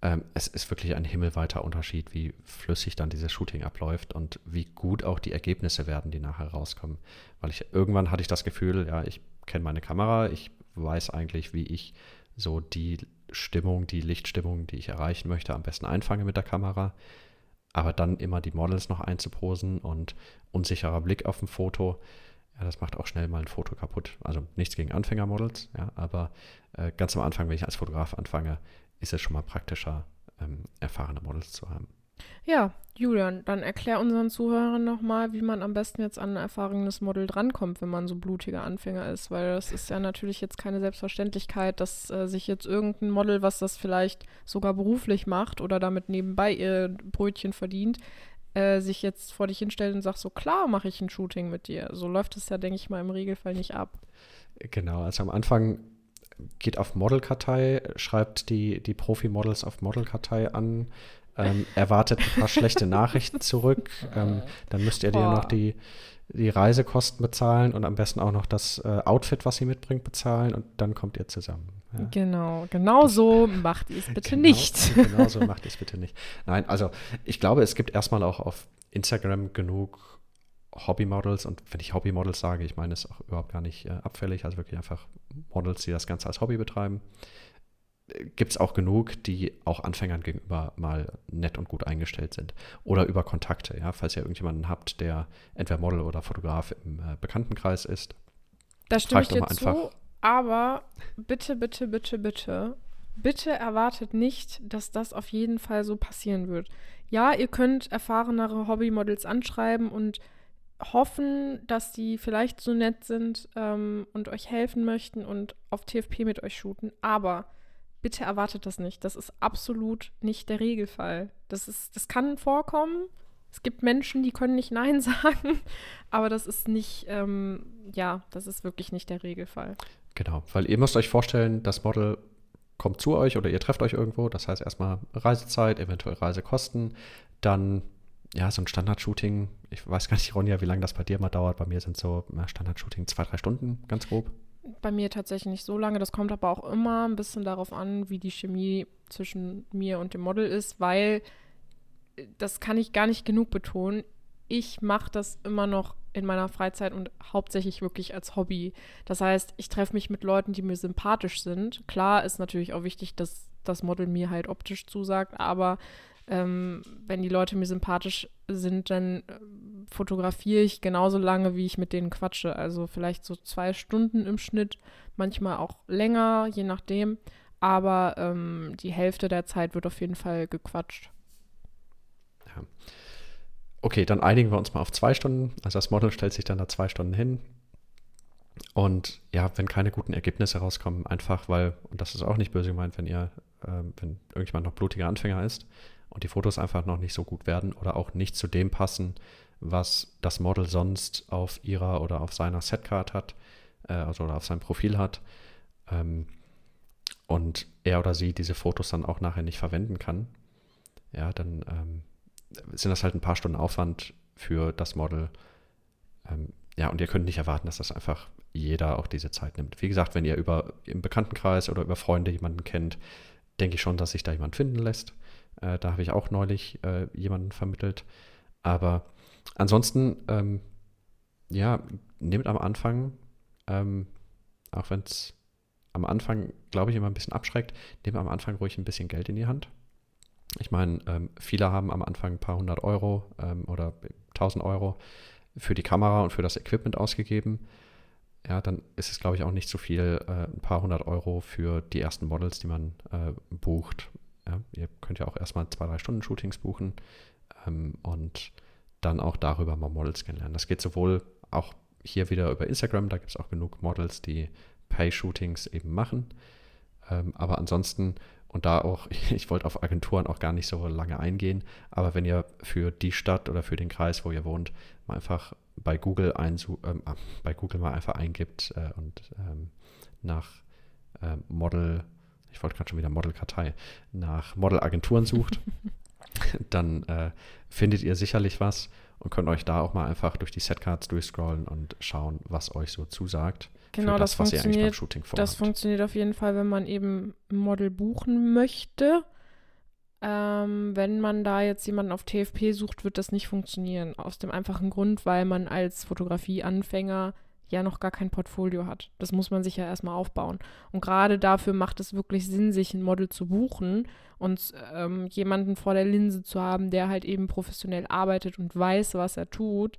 Ähm, es ist wirklich ein himmelweiter Unterschied, wie flüssig dann dieses Shooting abläuft und wie gut auch die Ergebnisse werden, die nachher rauskommen. Weil ich irgendwann hatte ich das Gefühl, ja, ich kenne meine Kamera, ich weiß eigentlich, wie ich so die Stimmung, die Lichtstimmung, die ich erreichen möchte, am besten einfange mit der Kamera. Aber dann immer die Models noch einzuposen und unsicherer Blick auf ein Foto, ja, das macht auch schnell mal ein Foto kaputt. Also nichts gegen Anfängermodels, ja, aber äh, ganz am Anfang, wenn ich als Fotograf anfange, ist es schon mal praktischer, ähm, erfahrene Models zu haben. Ja, Julian, dann erklär unseren Zuhörern nochmal, wie man am besten jetzt an ein erfahrenes Model drankommt, wenn man so blutiger Anfänger ist, weil das ist ja natürlich jetzt keine Selbstverständlichkeit, dass äh, sich jetzt irgendein Model, was das vielleicht sogar beruflich macht oder damit nebenbei ihr Brötchen verdient, äh, sich jetzt vor dich hinstellt und sagt, so klar mache ich ein Shooting mit dir. So läuft es ja, denke ich mal, im Regelfall nicht ab. Genau, also am Anfang geht auf Modelkartei, schreibt die, die Profi-Models auf Modelkartei an, ähm, erwartet ein paar schlechte Nachrichten zurück. Ähm, dann müsst ihr dir noch die, die Reisekosten bezahlen und am besten auch noch das äh, Outfit, was sie mitbringt, bezahlen und dann kommt ihr zusammen. Ja. Genau, genau das, so macht ihr es bitte genau, nicht. Genau so macht ihr es bitte nicht. Nein, also ich glaube, es gibt erstmal auch auf Instagram genug Hobbymodels und wenn ich Hobbymodels sage, ich meine es auch überhaupt gar nicht äh, abfällig, also wirklich einfach Models, die das Ganze als Hobby betreiben. Gibt es auch genug, die auch Anfängern gegenüber mal nett und gut eingestellt sind. Oder über Kontakte, ja, falls ihr irgendjemanden habt, der entweder Model oder Fotograf im äh, Bekanntenkreis ist. Da stimme ich dir zu, aber bitte, bitte, bitte, bitte, bitte erwartet nicht, dass das auf jeden Fall so passieren wird. Ja, ihr könnt erfahrenere Hobbymodels anschreiben und hoffen, dass die vielleicht so nett sind ähm, und euch helfen möchten und auf TFP mit euch shooten. Aber bitte erwartet das nicht. Das ist absolut nicht der Regelfall. Das, ist, das kann vorkommen. Es gibt Menschen, die können nicht Nein sagen, aber das ist nicht, ähm, ja, das ist wirklich nicht der Regelfall. Genau, weil ihr müsst euch vorstellen, das Model kommt zu euch oder ihr trefft euch irgendwo. Das heißt erstmal Reisezeit, eventuell Reisekosten, dann ja, so ein Standard-Shooting, ich weiß gar nicht, Ronja, wie lange das bei dir mal dauert. Bei mir sind so Standard-Shooting zwei, drei Stunden, ganz grob. Bei mir tatsächlich nicht so lange. Das kommt aber auch immer ein bisschen darauf an, wie die Chemie zwischen mir und dem Model ist, weil äh, das kann ich gar nicht genug betonen. Ich mache das immer noch in meiner Freizeit und hauptsächlich wirklich als Hobby. Das heißt, ich treffe mich mit Leuten, die mir sympathisch sind. Klar ist natürlich auch wichtig, dass das Model mir halt optisch zusagt, aber ähm, wenn die Leute mir sympathisch sind, dann äh, fotografiere ich genauso lange, wie ich mit denen quatsche. Also vielleicht so zwei Stunden im Schnitt, manchmal auch länger, je nachdem. Aber ähm, die Hälfte der Zeit wird auf jeden Fall gequatscht. Ja. Okay, dann einigen wir uns mal auf zwei Stunden. Also das Model stellt sich dann da zwei Stunden hin. Und ja, wenn keine guten Ergebnisse rauskommen, einfach weil, und das ist auch nicht böse gemeint, wenn ihr, äh, wenn irgendjemand noch blutiger Anfänger ist, und die Fotos einfach noch nicht so gut werden oder auch nicht zu dem passen, was das Model sonst auf ihrer oder auf seiner Setcard hat, äh, also oder auf seinem Profil hat. Ähm, und er oder sie diese Fotos dann auch nachher nicht verwenden kann, ja, dann ähm, sind das halt ein paar Stunden Aufwand für das Model. Ähm, ja, und ihr könnt nicht erwarten, dass das einfach jeder auch diese Zeit nimmt. Wie gesagt, wenn ihr über im Bekanntenkreis oder über Freunde jemanden kennt, denke ich schon, dass sich da jemand finden lässt. Äh, da habe ich auch neulich äh, jemanden vermittelt. Aber ansonsten, ähm, ja, nehmt am Anfang, ähm, auch wenn es am Anfang, glaube ich, immer ein bisschen abschreckt, nehmt am Anfang ruhig ein bisschen Geld in die Hand. Ich meine, ähm, viele haben am Anfang ein paar hundert Euro ähm, oder tausend Euro für die Kamera und für das Equipment ausgegeben. Ja, dann ist es, glaube ich, auch nicht so viel, äh, ein paar hundert Euro für die ersten Models, die man äh, bucht. Ja, ihr könnt ja auch erstmal zwei, drei Stunden Shootings buchen ähm, und dann auch darüber mal Models kennenlernen. Das geht sowohl auch hier wieder über Instagram, da gibt es auch genug Models, die Pay-Shootings eben machen. Ähm, aber ansonsten, und da auch, ich wollte auf Agenturen auch gar nicht so lange eingehen, aber wenn ihr für die Stadt oder für den Kreis, wo ihr wohnt, mal einfach bei Google, einsu ähm, ah, bei Google mal einfach eingibt äh, und ähm, nach äh, Model ich wollte gerade schon wieder Modelkartei, nach Modelagenturen sucht, dann äh, findet ihr sicherlich was und könnt euch da auch mal einfach durch die Setcards durchscrollen und schauen, was euch so zusagt. Genau, das, das was ihr eigentlich beim Shooting vorhabt. Das funktioniert auf jeden Fall, wenn man eben Model buchen möchte. Ähm, wenn man da jetzt jemanden auf TFP sucht, wird das nicht funktionieren. Aus dem einfachen Grund, weil man als Fotografieanfänger ja noch gar kein Portfolio hat. Das muss man sich ja erstmal aufbauen. Und gerade dafür macht es wirklich Sinn, sich ein Model zu buchen und ähm, jemanden vor der Linse zu haben, der halt eben professionell arbeitet und weiß, was er tut,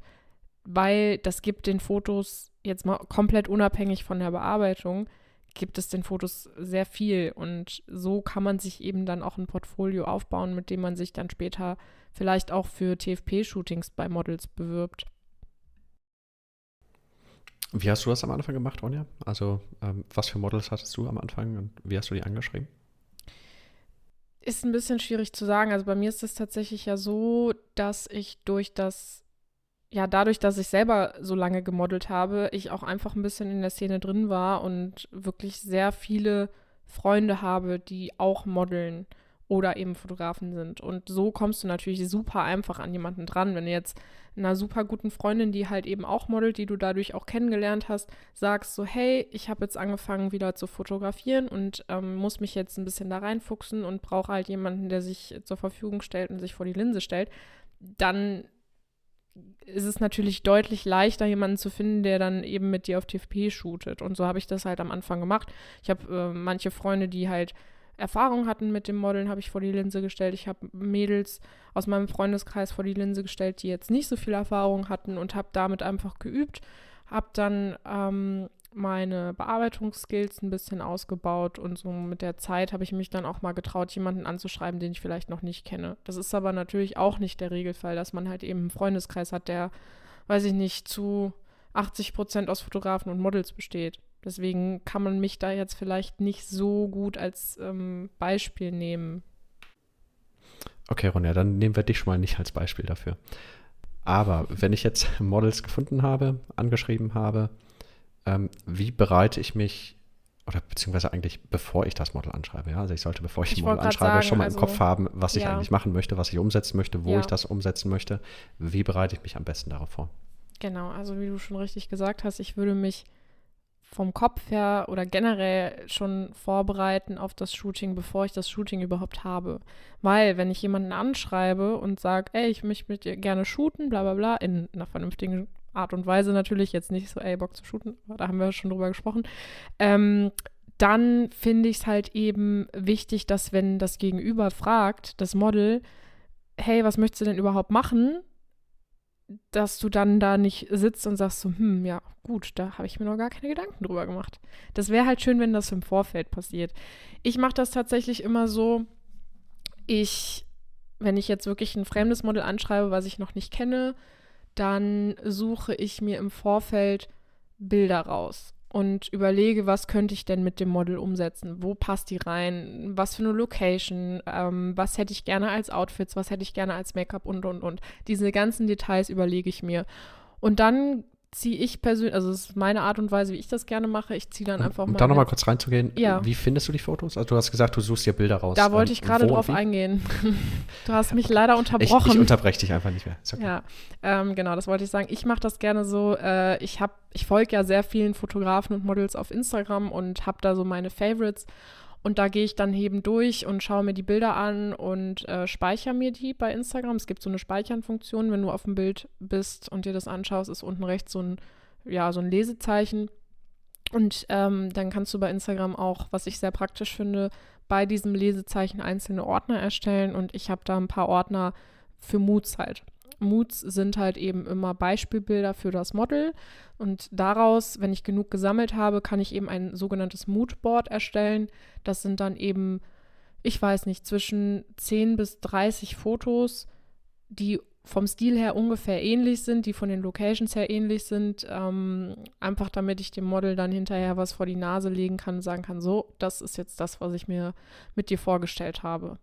weil das gibt den Fotos jetzt mal komplett unabhängig von der Bearbeitung, gibt es den Fotos sehr viel und so kann man sich eben dann auch ein Portfolio aufbauen, mit dem man sich dann später vielleicht auch für TFP-Shootings bei Models bewirbt. Wie hast du das am Anfang gemacht, Ronja? Also, ähm, was für Models hattest du am Anfang und wie hast du die angeschrieben? Ist ein bisschen schwierig zu sagen. Also bei mir ist es tatsächlich ja so, dass ich durch das, ja, dadurch, dass ich selber so lange gemodelt habe, ich auch einfach ein bisschen in der Szene drin war und wirklich sehr viele Freunde habe, die auch modeln oder eben Fotografen sind. Und so kommst du natürlich super einfach an jemanden dran. Wenn du jetzt einer super guten Freundin, die halt eben auch modelt, die du dadurch auch kennengelernt hast, sagst so, hey, ich habe jetzt angefangen wieder zu fotografieren und ähm, muss mich jetzt ein bisschen da reinfuchsen und brauche halt jemanden, der sich zur Verfügung stellt und sich vor die Linse stellt, dann ist es natürlich deutlich leichter, jemanden zu finden, der dann eben mit dir auf TFP shootet. Und so habe ich das halt am Anfang gemacht. Ich habe äh, manche Freunde, die halt Erfahrung hatten mit dem Modeln, habe ich vor die Linse gestellt. Ich habe Mädels aus meinem Freundeskreis vor die Linse gestellt, die jetzt nicht so viel Erfahrung hatten und habe damit einfach geübt. Habe dann ähm, meine Bearbeitungsskills ein bisschen ausgebaut und so mit der Zeit habe ich mich dann auch mal getraut, jemanden anzuschreiben, den ich vielleicht noch nicht kenne. Das ist aber natürlich auch nicht der Regelfall, dass man halt eben einen Freundeskreis hat, der, weiß ich nicht, zu 80 Prozent aus Fotografen und Models besteht. Deswegen kann man mich da jetzt vielleicht nicht so gut als ähm, Beispiel nehmen. Okay, Ronja, dann nehmen wir dich schon mal nicht als Beispiel dafür. Aber wenn ich jetzt Models gefunden habe, angeschrieben habe, ähm, wie bereite ich mich, oder beziehungsweise eigentlich bevor ich das Model anschreibe, ja, also ich sollte, bevor ich, ich ein Model anschreibe, sagen, schon mal also, im Kopf haben, was ich ja. eigentlich machen möchte, was ich umsetzen möchte, wo ja. ich das umsetzen möchte. Wie bereite ich mich am besten darauf vor? Genau, also wie du schon richtig gesagt hast, ich würde mich vom Kopf her oder generell schon vorbereiten auf das Shooting, bevor ich das Shooting überhaupt habe. Weil, wenn ich jemanden anschreibe und sage, ey, ich möchte mit dir gerne shooten, bla bla bla, in einer vernünftigen Art und Weise natürlich, jetzt nicht so, ey, Bock zu shooten, da haben wir schon drüber gesprochen, ähm, dann finde ich es halt eben wichtig, dass wenn das Gegenüber fragt, das Model, hey, was möchtest du denn überhaupt machen? Dass du dann da nicht sitzt und sagst so, hm, ja, gut, da habe ich mir noch gar keine Gedanken drüber gemacht. Das wäre halt schön, wenn das im Vorfeld passiert. Ich mache das tatsächlich immer so, ich, wenn ich jetzt wirklich ein fremdes Model anschreibe, was ich noch nicht kenne, dann suche ich mir im Vorfeld Bilder raus und überlege, was könnte ich denn mit dem Model umsetzen? Wo passt die rein? Was für eine Location? Ähm, was hätte ich gerne als Outfits? Was hätte ich gerne als Make-up? Und, und, und. Diese ganzen Details überlege ich mir. Und dann ziehe ich persönlich, also das ist meine Art und Weise, wie ich das gerne mache. Ich ziehe dann einfach um, mal. Da nochmal kurz reinzugehen, ja. wie findest du die Fotos? Also du hast gesagt, du suchst dir Bilder raus. Da wollte ähm, ich gerade drauf eingehen. du hast mich leider unterbrochen. Ich, ich unterbreche dich einfach nicht mehr. Okay. Ja, ähm, genau, das wollte ich sagen. Ich mache das gerne so. Äh, ich habe, ich folge ja sehr vielen Fotografen und Models auf Instagram und habe da so meine Favorites. Und da gehe ich dann eben durch und schaue mir die Bilder an und äh, speichere mir die bei Instagram. Es gibt so eine Speichern-Funktion, wenn du auf dem Bild bist und dir das anschaust, ist unten rechts so ein ja, so ein Lesezeichen. Und ähm, dann kannst du bei Instagram auch, was ich sehr praktisch finde, bei diesem Lesezeichen einzelne Ordner erstellen. Und ich habe da ein paar Ordner für Moods halt. Moods sind halt eben immer Beispielbilder für das Model. Und daraus, wenn ich genug gesammelt habe, kann ich eben ein sogenanntes Moodboard erstellen. Das sind dann eben, ich weiß nicht, zwischen 10 bis 30 Fotos, die vom Stil her ungefähr ähnlich sind, die von den Locations her ähnlich sind, ähm, einfach damit ich dem Model dann hinterher was vor die Nase legen kann und sagen kann, so, das ist jetzt das, was ich mir mit dir vorgestellt habe.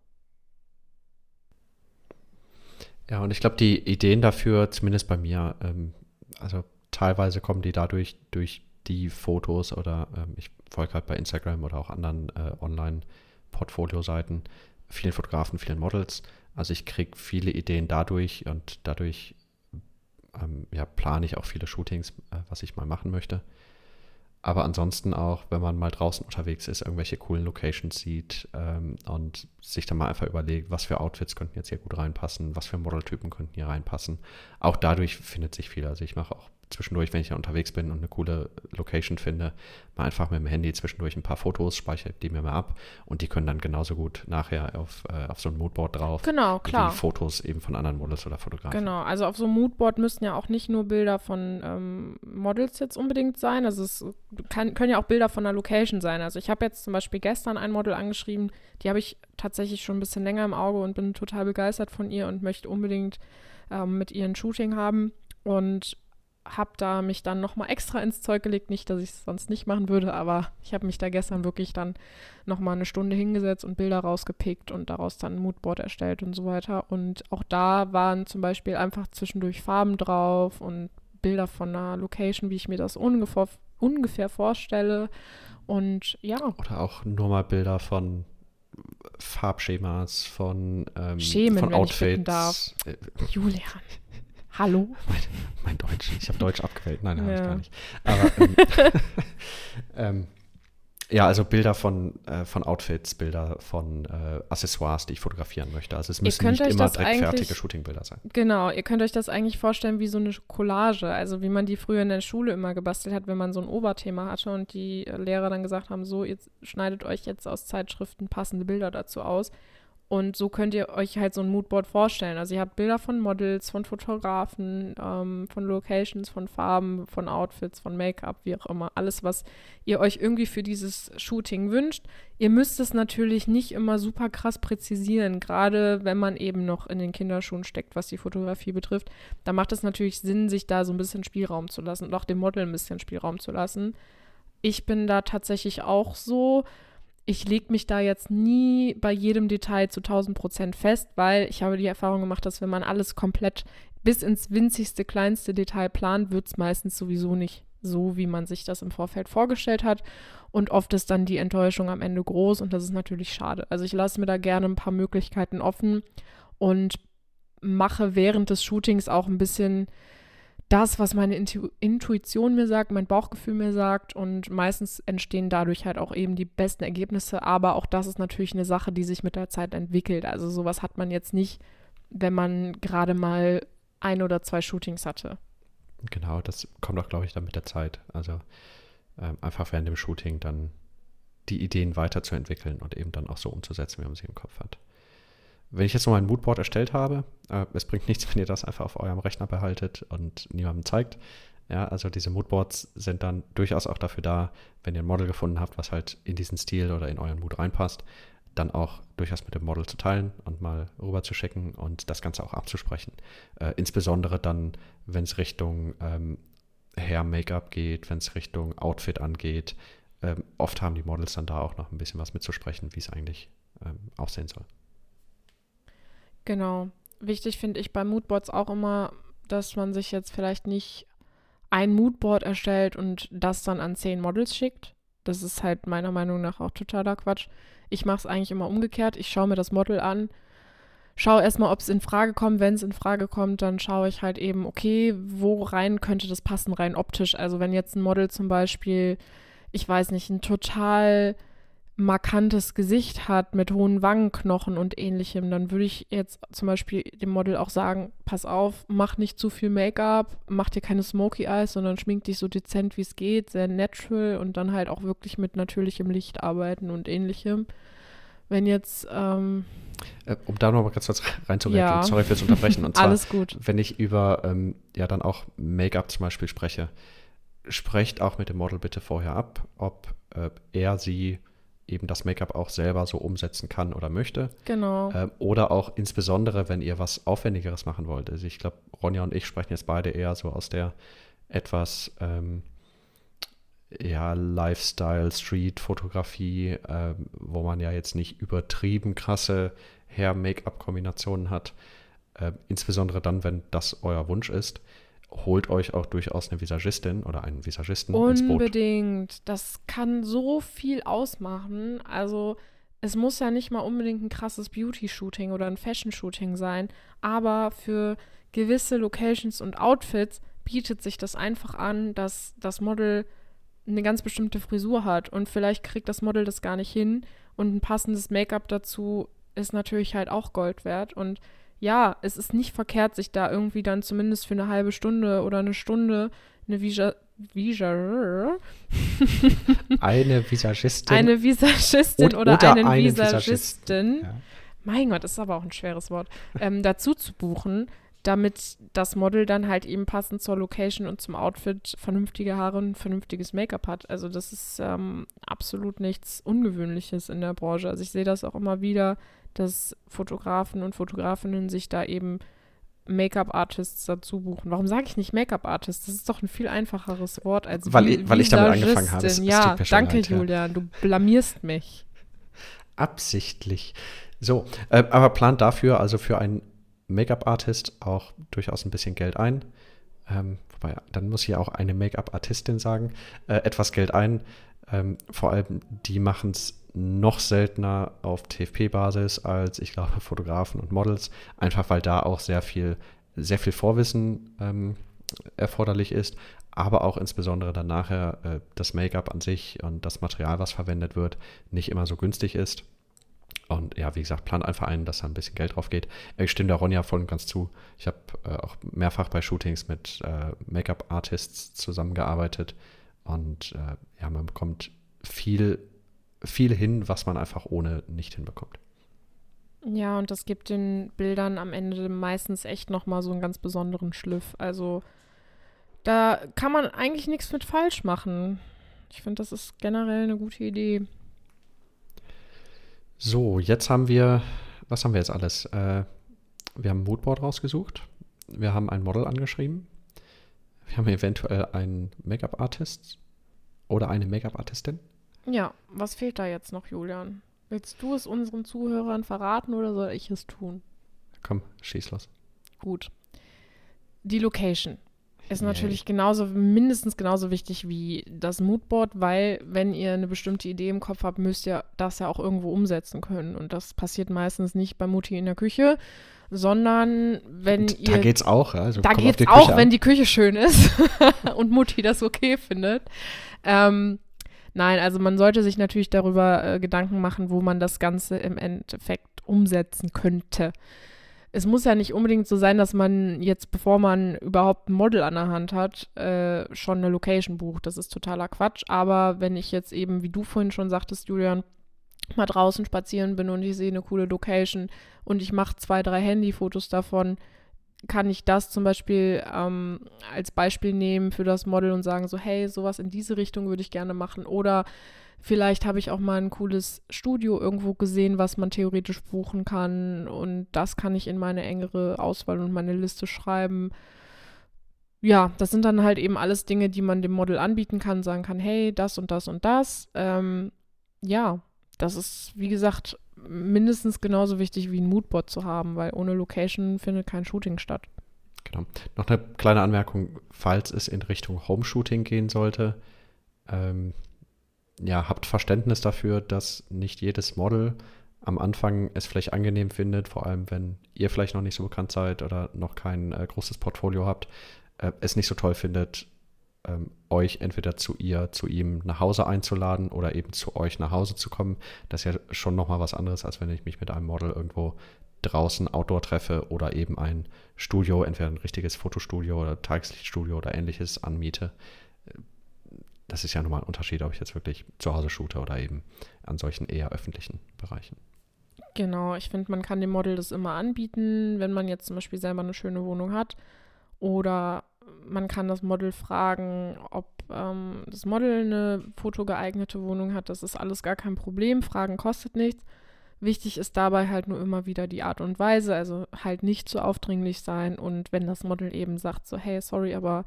Ja, und ich glaube, die Ideen dafür, zumindest bei mir, ähm, also teilweise kommen die dadurch durch die Fotos oder ähm, ich folge halt bei Instagram oder auch anderen äh, Online-Portfolio-Seiten vielen Fotografen, vielen Models also ich kriege viele Ideen dadurch und dadurch ähm, ja, plane ich auch viele Shootings, äh, was ich mal machen möchte. Aber ansonsten auch, wenn man mal draußen unterwegs ist, irgendwelche coolen Locations sieht ähm, und sich dann mal einfach überlegt, was für Outfits könnten jetzt hier gut reinpassen, was für Modeltypen könnten hier reinpassen. Auch dadurch findet sich viel. Also ich mache auch zwischendurch, wenn ich ja unterwegs bin und eine coole Location finde, mal einfach mit dem Handy zwischendurch ein paar Fotos, speichere die mir mal ab und die können dann genauso gut nachher auf, äh, auf so ein Moodboard drauf. Genau, klar. Wie Fotos eben von anderen Models oder Fotografen. Genau, also auf so einem Moodboard müssen ja auch nicht nur Bilder von ähm, Models jetzt unbedingt sein, also es kann, können ja auch Bilder von einer Location sein. Also ich habe jetzt zum Beispiel gestern ein Model angeschrieben, die habe ich tatsächlich schon ein bisschen länger im Auge und bin total begeistert von ihr und möchte unbedingt ähm, mit ihr ein Shooting haben und habe da mich dann nochmal extra ins Zeug gelegt. Nicht, dass ich es sonst nicht machen würde, aber ich habe mich da gestern wirklich dann nochmal eine Stunde hingesetzt und Bilder rausgepickt und daraus dann ein Moodboard erstellt und so weiter. Und auch da waren zum Beispiel einfach zwischendurch Farben drauf und Bilder von einer Location, wie ich mir das ungefähr, ungefähr vorstelle. Und ja. Oder auch nur mal Bilder von Farbschemas, von, ähm, Schemen, von wenn Outfits. Ich bitten darf. Julian. Hallo? Mein, mein, Deutsch. Ich habe Deutsch abgewählt. Nein, habe Ja. ich gar nicht. Aber ähm, ähm, ja, also Bilder von, äh, von Outfits, Bilder von äh, Accessoires, die ich fotografieren möchte. Also es müssen nicht immer direkt fertige Shootingbilder sein. Genau, ihr könnt euch das eigentlich vorstellen wie so eine Collage, also wie man die früher in der Schule immer gebastelt hat, wenn man so ein Oberthema hatte und die äh, Lehrer dann gesagt haben, so, jetzt schneidet euch jetzt aus Zeitschriften passende Bilder dazu aus. Und so könnt ihr euch halt so ein Moodboard vorstellen. Also ihr habt Bilder von Models, von Fotografen, ähm, von Locations, von Farben, von Outfits, von Make-up, wie auch immer. Alles, was ihr euch irgendwie für dieses Shooting wünscht. Ihr müsst es natürlich nicht immer super krass präzisieren, gerade wenn man eben noch in den Kinderschuhen steckt, was die Fotografie betrifft. Da macht es natürlich Sinn, sich da so ein bisschen Spielraum zu lassen und auch dem Model ein bisschen Spielraum zu lassen. Ich bin da tatsächlich auch so. Ich lege mich da jetzt nie bei jedem Detail zu 1000 Prozent fest, weil ich habe die Erfahrung gemacht, dass wenn man alles komplett bis ins winzigste, kleinste Detail plant, wird es meistens sowieso nicht so, wie man sich das im Vorfeld vorgestellt hat. Und oft ist dann die Enttäuschung am Ende groß und das ist natürlich schade. Also ich lasse mir da gerne ein paar Möglichkeiten offen und mache während des Shootings auch ein bisschen das, was meine Intu Intuition mir sagt, mein Bauchgefühl mir sagt und meistens entstehen dadurch halt auch eben die besten Ergebnisse, aber auch das ist natürlich eine Sache, die sich mit der Zeit entwickelt. Also sowas hat man jetzt nicht, wenn man gerade mal ein oder zwei Shootings hatte. Genau, das kommt auch, glaube ich, dann mit der Zeit. Also ähm, einfach während dem Shooting dann die Ideen weiterzuentwickeln und eben dann auch so umzusetzen, wie man sie im Kopf hat. Wenn ich jetzt noch mein Moodboard erstellt habe, äh, es bringt nichts, wenn ihr das einfach auf eurem Rechner behaltet und niemandem zeigt. Ja, also diese Moodboards sind dann durchaus auch dafür da, wenn ihr ein Model gefunden habt, was halt in diesen Stil oder in euren Mood reinpasst, dann auch durchaus mit dem Model zu teilen und mal rüber zu schicken und das Ganze auch abzusprechen. Äh, insbesondere dann, wenn es Richtung ähm, Hair-Make-up geht, wenn es Richtung Outfit angeht. Ähm, oft haben die Models dann da auch noch ein bisschen was mitzusprechen, wie es eigentlich ähm, aussehen soll. Genau. Wichtig finde ich bei Moodboards auch immer, dass man sich jetzt vielleicht nicht ein Moodboard erstellt und das dann an zehn Models schickt. Das ist halt meiner Meinung nach auch totaler Quatsch. Ich mache es eigentlich immer umgekehrt. Ich schaue mir das Model an, schaue erstmal, ob es in Frage kommt. Wenn es in Frage kommt, dann schaue ich halt eben, okay, wo rein könnte das passen, rein optisch. Also wenn jetzt ein Model zum Beispiel, ich weiß nicht, ein total markantes Gesicht hat mit hohen Wangenknochen und ähnlichem, dann würde ich jetzt zum Beispiel dem Model auch sagen, pass auf, mach nicht zu viel Make-up, mach dir keine Smoky Eyes, sondern schmink dich so dezent wie es geht, sehr natural und dann halt auch wirklich mit natürlichem Licht arbeiten und ähnlichem. Wenn jetzt, ähm, Äh, um da noch mal ganz kurz reinzureden, Ja. sorry fürs Unterbrechen. Und zwar, alles gut. wenn ich über ähm, ja dann auch Make-up zum Beispiel spreche, sprecht auch mit dem Model bitte vorher ab, ob äh, er sie eben das Make-up auch selber so umsetzen kann oder möchte. Genau. Ähm, oder auch insbesondere, wenn ihr was Aufwendigeres machen wollt. Also ich glaube, Ronja und ich sprechen jetzt beide eher so aus der etwas ähm, ja, Lifestyle, Street-Fotografie, ähm, wo man ja jetzt nicht übertrieben krasse Hair-Make-up-Kombinationen hat. Äh, insbesondere dann, wenn das euer Wunsch ist, holt euch auch durchaus eine Visagistin oder einen Visagisten. Unbedingt. Das kann so viel ausmachen. Also es muss ja nicht mal unbedingt ein krasses Beauty-Shooting oder ein Fashion-Shooting sein, aber für gewisse Locations und Outfits bietet sich das einfach an, dass das Model eine ganz bestimmte Frisur hat und vielleicht kriegt das Model das gar nicht hin und ein passendes Make-up dazu ist natürlich halt auch Gold wert und ja, es ist nicht verkehrt, sich da irgendwie dann zumindest für eine halbe Stunde oder eine Stunde eine Visa, Visa, Eine Visagistin. eine Visagistin oder, oder einen einen Visagistin, Ja. mein Gott, das ist aber auch ein schweres Wort, ähm, dazu zu buchen, damit das Model dann halt eben passend zur Location und zum Outfit vernünftige Haare und vernünftiges Make-up hat. Also das ist ähm, absolut nichts Ungewöhnliches in der Branche. Also ich sehe das auch immer wieder, dass Fotografen und Fotografinnen sich da eben Make-up-Artists dazu buchen. Warum sage ich nicht Make-up-Artist? Das ist doch ein viel einfacheres Wort als Weil, ich, weil ich damit angefangen habe. Es, ja, es danke, leid, Julian. Du blamierst mich. Absichtlich. So, äh, aber plant dafür, also für einen Make-up-Artist, auch durchaus ein bisschen Geld ein. Ähm, wobei, dann muss hier auch eine Make-up-Artistin sagen, äh, etwas Geld ein. Ähm, vor allem, die machen es noch seltener auf TFP-Basis als, ich glaube, Fotografen und Models, einfach weil da auch sehr viel, sehr viel Vorwissen ähm, erforderlich ist, aber auch insbesondere dann nachher äh, das Make-up an sich und das Material, was verwendet wird, nicht immer so günstig ist. Und ja, wie gesagt, plant einfach ein, dass da ein bisschen Geld drauf geht. Ich stimme da Ronja voll und ganz zu. Ich habe äh, auch mehrfach bei Shootings mit äh, Make-up-Artists zusammengearbeitet und äh, ja, man bekommt viel viel hin, was man einfach ohne nicht hinbekommt. Ja, und das gibt den Bildern am Ende meistens echt nochmal so einen ganz besonderen Schliff. Also da kann man eigentlich nichts mit falsch machen. Ich finde, das ist generell eine gute Idee. So, jetzt haben wir, was haben wir jetzt alles? Äh, wir haben ein Moodboard rausgesucht. Wir haben ein Model angeschrieben. Wir haben eventuell einen Make-up-Artist oder eine Make-up-Artistin. Ja, was fehlt da jetzt noch, Julian? Willst du es unseren Zuhörern verraten oder soll ich es tun? Komm, schieß los. Gut. Die Location ist natürlich genauso, mindestens genauso wichtig wie das Moodboard, weil wenn ihr eine bestimmte Idee im Kopf habt, müsst ihr das ja auch irgendwo umsetzen können. Und das passiert meistens nicht bei Mutti in der Küche, sondern wenn und ihr. Da geht's auch, also Da geht's auch, an. wenn die Küche schön ist und Mutti das okay findet. Ähm, Nein, also man sollte sich natürlich darüber äh, Gedanken machen, wo man das Ganze im Endeffekt umsetzen könnte. Es muss ja nicht unbedingt so sein, dass man jetzt, bevor man überhaupt ein Model an der Hand hat, äh, schon eine Location bucht. Das ist totaler Quatsch. Aber wenn ich jetzt eben, wie du vorhin schon sagtest, Julian, mal draußen spazieren bin und ich sehe eine coole Location und ich mache zwei, drei Handyfotos davon, kann ich das zum Beispiel ähm, als Beispiel nehmen für das Model und sagen so, hey, sowas in diese Richtung würde ich gerne machen. Oder vielleicht habe ich auch mal ein cooles Studio irgendwo gesehen, was man theoretisch buchen kann. Und das kann ich in meine engere Auswahl und meine Liste schreiben. Ja, das sind dann halt eben alles Dinge, die man dem Model anbieten kann, sagen kann, hey, das und das und das. Ähm, ja, das ist, wie gesagt, mindestens genauso wichtig wie ein Moodboard zu haben, weil ohne Location findet kein Shooting statt. Genau. Noch eine kleine Anmerkung, falls es in Richtung Home-Shooting gehen sollte. Ähm, ja, habt Verständnis dafür, dass nicht jedes Model am Anfang es vielleicht angenehm findet, vor allem wenn ihr vielleicht noch nicht so bekannt seid oder noch kein äh, großes Portfolio habt, äh, es nicht so toll findet, ähm, euch entweder zu ihr, zu ihm nach Hause einzuladen oder eben zu euch nach Hause zu kommen. Das ist ja schon nochmal was anderes, als wenn ich mich mit einem Model irgendwo draußen Outdoor treffe oder eben ein Studio, entweder ein richtiges Fotostudio oder Tageslichtstudio oder ähnliches anmiete. Das ist ja nochmal ein Unterschied, ob ich jetzt wirklich zu Hause shoote oder eben an solchen eher öffentlichen Bereichen. Genau, ich finde, man kann dem Model das immer anbieten, wenn man jetzt zum Beispiel selber eine schöne Wohnung hat oder man kann das Model fragen, ob ähm, das Model eine fotogeeignete Wohnung hat. Das ist alles gar kein Problem. Fragen kostet nichts. Wichtig ist dabei halt nur immer wieder die Art und Weise, also halt nicht zu aufdringlich sein. Und wenn das Model eben sagt, so, hey, sorry, aber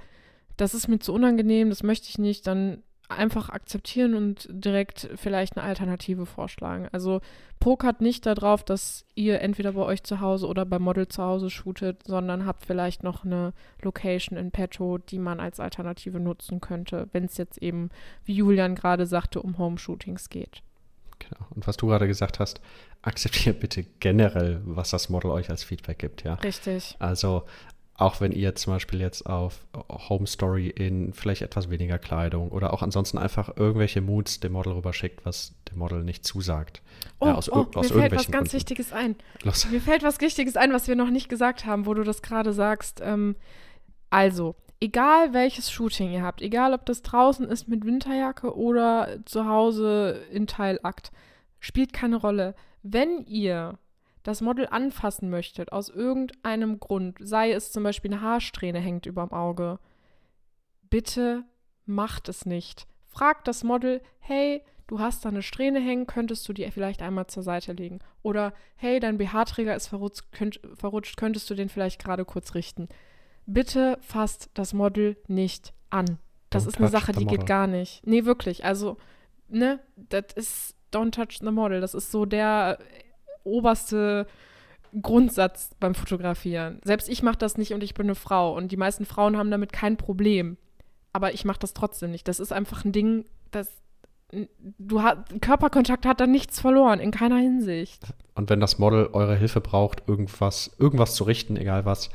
das ist mir zu unangenehm, das möchte ich nicht, dann einfach akzeptieren und direkt vielleicht eine Alternative vorschlagen. Also pokert nicht darauf, dass ihr entweder bei euch zu Hause oder beim Model zu Hause shootet, sondern habt vielleicht noch eine Location in petto, die man als Alternative nutzen könnte, wenn es jetzt eben, wie Julian gerade sagte, um Home-Shootings geht. Genau. Und was du gerade gesagt hast, akzeptiert bitte generell, was das Model euch als Feedback gibt, ja. Richtig. Also auch wenn ihr zum Beispiel jetzt auf Home Story in vielleicht etwas weniger Kleidung oder auch ansonsten einfach irgendwelche Moods dem Model rüberschickt, was dem Model nicht zusagt. Oh, ja, aus, oh aus mir fällt was ganz Gründen. Wichtiges ein. Los. Mir fällt was Wichtiges ein, was wir noch nicht gesagt haben, wo du das gerade sagst. Ähm, also, egal welches Shooting ihr habt, egal ob das draußen ist mit Winterjacke oder zu Hause in Teilakt, spielt keine Rolle. Wenn ihr das Model anfassen möchtet, aus irgendeinem Grund, sei es zum Beispiel eine Haarsträhne hängt überm Auge, bitte macht es nicht. Fragt das Model, hey, du hast da eine Strähne hängen, könntest du die vielleicht einmal zur Seite legen. Oder hey, dein BH-Träger ist verrutscht, könnt, verrutscht, könntest du den vielleicht gerade kurz richten. Bitte fasst das Model nicht an. Das don't ist eine Sache, die geht gar nicht. Nee, wirklich. Also, ne, das ist don't touch the model. Das ist so der oberste Grundsatz beim Fotografieren. Selbst ich mache das nicht und ich bin eine Frau. Und die meisten Frauen haben damit kein Problem. Aber ich mache das trotzdem nicht. Das ist einfach ein Ding, das. Du hast, Körperkontakt hat da nichts verloren, in keiner Hinsicht. Und wenn das Model eure Hilfe braucht, irgendwas, irgendwas zu richten, egal was,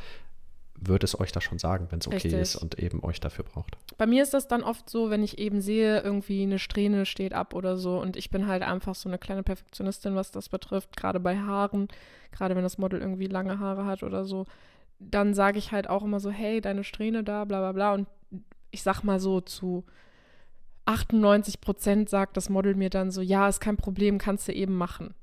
wird es euch da schon sagen, wenn es okay Richtig. ist und eben euch dafür braucht. Bei mir ist das dann oft so, wenn ich eben sehe, irgendwie eine Strähne steht ab oder so und ich bin halt einfach so eine kleine Perfektionistin, was das betrifft, gerade bei Haaren, gerade wenn das Model irgendwie lange Haare hat oder so, dann sage ich halt auch immer so, hey, deine Strähne da, bla bla bla und ich sag mal so zu 98 Prozent sagt das Model mir dann so, ja, ist kein Problem, kannst du eben machen.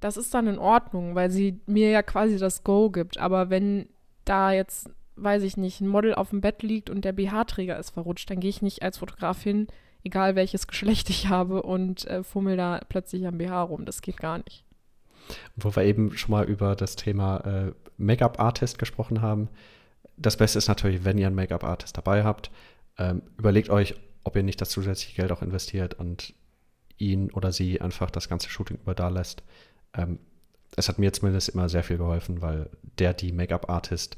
Das ist dann in Ordnung, weil sie mir ja quasi das Go gibt. Aber wenn da jetzt weiß ich nicht, ein Model auf dem Bett liegt und der BH-Träger ist verrutscht, dann gehe ich nicht als Fotografin, egal welches Geschlecht ich habe, und äh, fummel da plötzlich am BH rum. Das geht gar nicht. Wo wir eben schon mal über das Thema äh, Make-up-Artist gesprochen haben. Das Beste ist natürlich, wenn ihr einen Make-up-Artist dabei habt, ähm, überlegt euch, ob ihr nicht das zusätzliche Geld auch investiert und ihn oder sie einfach das ganze Shooting über. Ähm, es hat mir zumindest immer sehr viel geholfen, weil der, die Make-up-Artist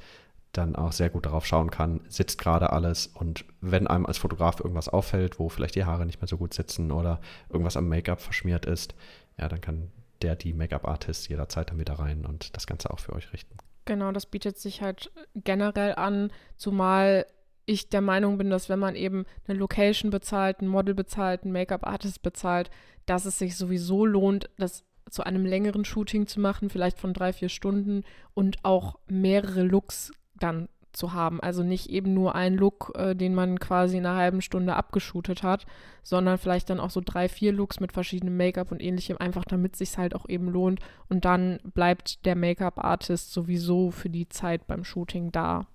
dann auch sehr gut darauf schauen kann, sitzt gerade alles und wenn einem als Fotograf irgendwas auffällt, wo vielleicht die Haare nicht mehr so gut sitzen oder irgendwas am Make-up verschmiert ist, ja, dann kann der, die Make-up-Artist jederzeit dann wieder rein und das Ganze auch für euch richten. Genau, das bietet sich halt generell an, zumal ich der Meinung bin, dass wenn man eben eine Location bezahlt, ein Model bezahlt, ein Make-up-Artist bezahlt, dass es sich sowieso lohnt, das zu einem längeren Shooting zu machen, vielleicht von drei, vier Stunden und auch mehrere Looks dann zu haben. Also nicht eben nur ein Look, äh, den man quasi in einer halben Stunde abgeschootet hat, sondern vielleicht dann auch so drei, vier Looks mit verschiedenem Make-up und ähnlichem, einfach damit sich halt auch eben lohnt. Und dann bleibt der Make-up-Artist sowieso für die Zeit beim Shooting da.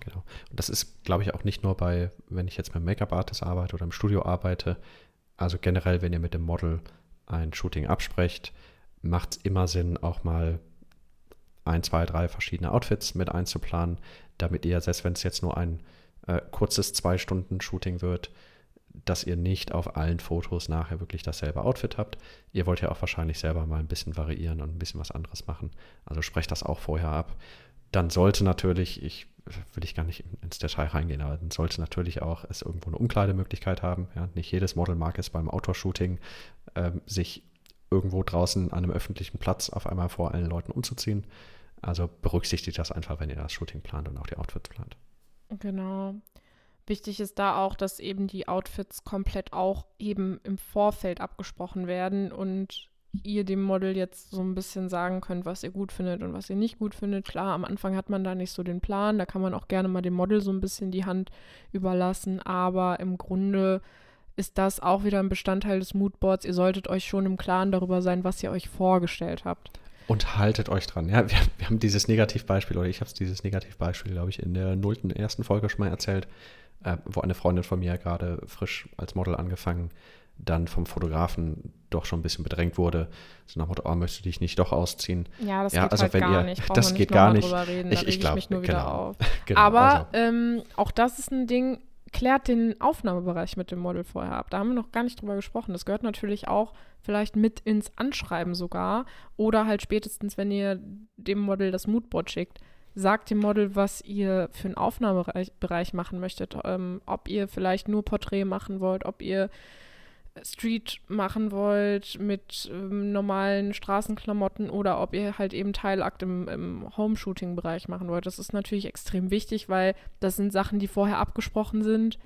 Genau. Und das ist, glaube ich, auch nicht nur bei, wenn ich jetzt mit Make-up-Artist arbeite oder im Studio arbeite. Also generell, wenn ihr mit dem Model ein Shooting absprecht, macht es immer Sinn, auch mal ein, zwei, drei verschiedene Outfits mit einzuplanen, damit ihr, selbst wenn es jetzt nur ein äh, kurzes Zwei-Stunden-Shooting wird, dass ihr nicht auf allen Fotos nachher wirklich dasselbe Outfit habt. Ihr wollt ja auch wahrscheinlich selber mal ein bisschen variieren und ein bisschen was anderes machen. Also sprecht das auch vorher ab. Dann sollte natürlich, ich will ich gar nicht ins Detail reingehen, aber dann sollte natürlich auch es irgendwo eine Umkleidemöglichkeit haben. Ja, nicht jedes Model mag es beim Outdoor-Shooting, ähm, sich irgendwo draußen an einem öffentlichen Platz auf einmal vor allen Leuten umzuziehen. Also berücksichtigt das einfach, wenn ihr das Shooting plant und auch die Outfits plant. Genau. Wichtig ist da auch, dass eben die Outfits komplett auch eben im Vorfeld abgesprochen werden und ihr dem Model jetzt so ein bisschen sagen könnt, was ihr gut findet und was ihr nicht gut findet. Klar, am Anfang hat man da nicht so den Plan, da kann man auch gerne mal dem Model so ein bisschen die Hand überlassen, aber im Grunde ist das auch wieder ein Bestandteil des Moodboards. Ihr solltet euch schon im Klaren darüber sein, was ihr euch vorgestellt habt. Und haltet euch dran. Ja, wir, wir haben dieses Negativbeispiel, oder ich habe dieses Negativbeispiel, glaube ich, in der nullten ersten Folge schon mal erzählt, äh, wo eine Freundin von mir gerade frisch als Model angefangen, dann vom Fotografen doch schon ein bisschen bedrängt wurde. So nach dem Motto, oh, möchtest du dich nicht doch ausziehen? Ja, das ja, geht also halt wenn gar ihr, nicht. Das geht gar nicht. Reden, ich ich glaube, genau. genau. Aber also. ähm, auch das ist ein Ding, klärt den Aufnahmebereich mit dem Model vorher ab. Da haben wir noch gar nicht drüber gesprochen. Das gehört natürlich auch vielleicht mit ins Anschreiben sogar. Oder halt spätestens, wenn ihr dem Model das Moodboard schickt, sagt dem Model, was ihr für einen Aufnahmebereich machen möchtet. Ähm, ob ihr vielleicht nur Porträt machen wollt, ob ihr Street machen wollt mit ähm, normalen Straßenklamotten oder ob ihr halt eben Teilakt im, im Home-Shooting-Bereich machen wollt. Das ist natürlich extrem wichtig, weil das sind Sachen, die vorher abgesprochen sind.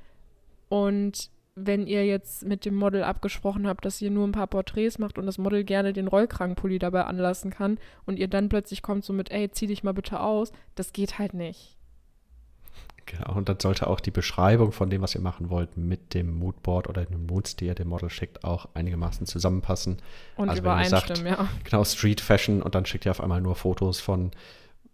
Und wenn ihr jetzt mit dem Model abgesprochen habt, dass ihr nur ein paar Porträts macht und das Model gerne den Rollkragenpulli dabei anlassen kann und ihr dann plötzlich kommt so mit, ey, zieh dich mal bitte aus, das geht halt nicht. Genau, und dann sollte auch die Beschreibung von dem, was ihr machen wollt, mit dem Moodboard oder den Moods, die ihr dem Model schickt, auch einigermaßen zusammenpassen. Und also übereinstimmen, ja. Genau, Street Fashion und dann schickt ihr auf einmal nur Fotos von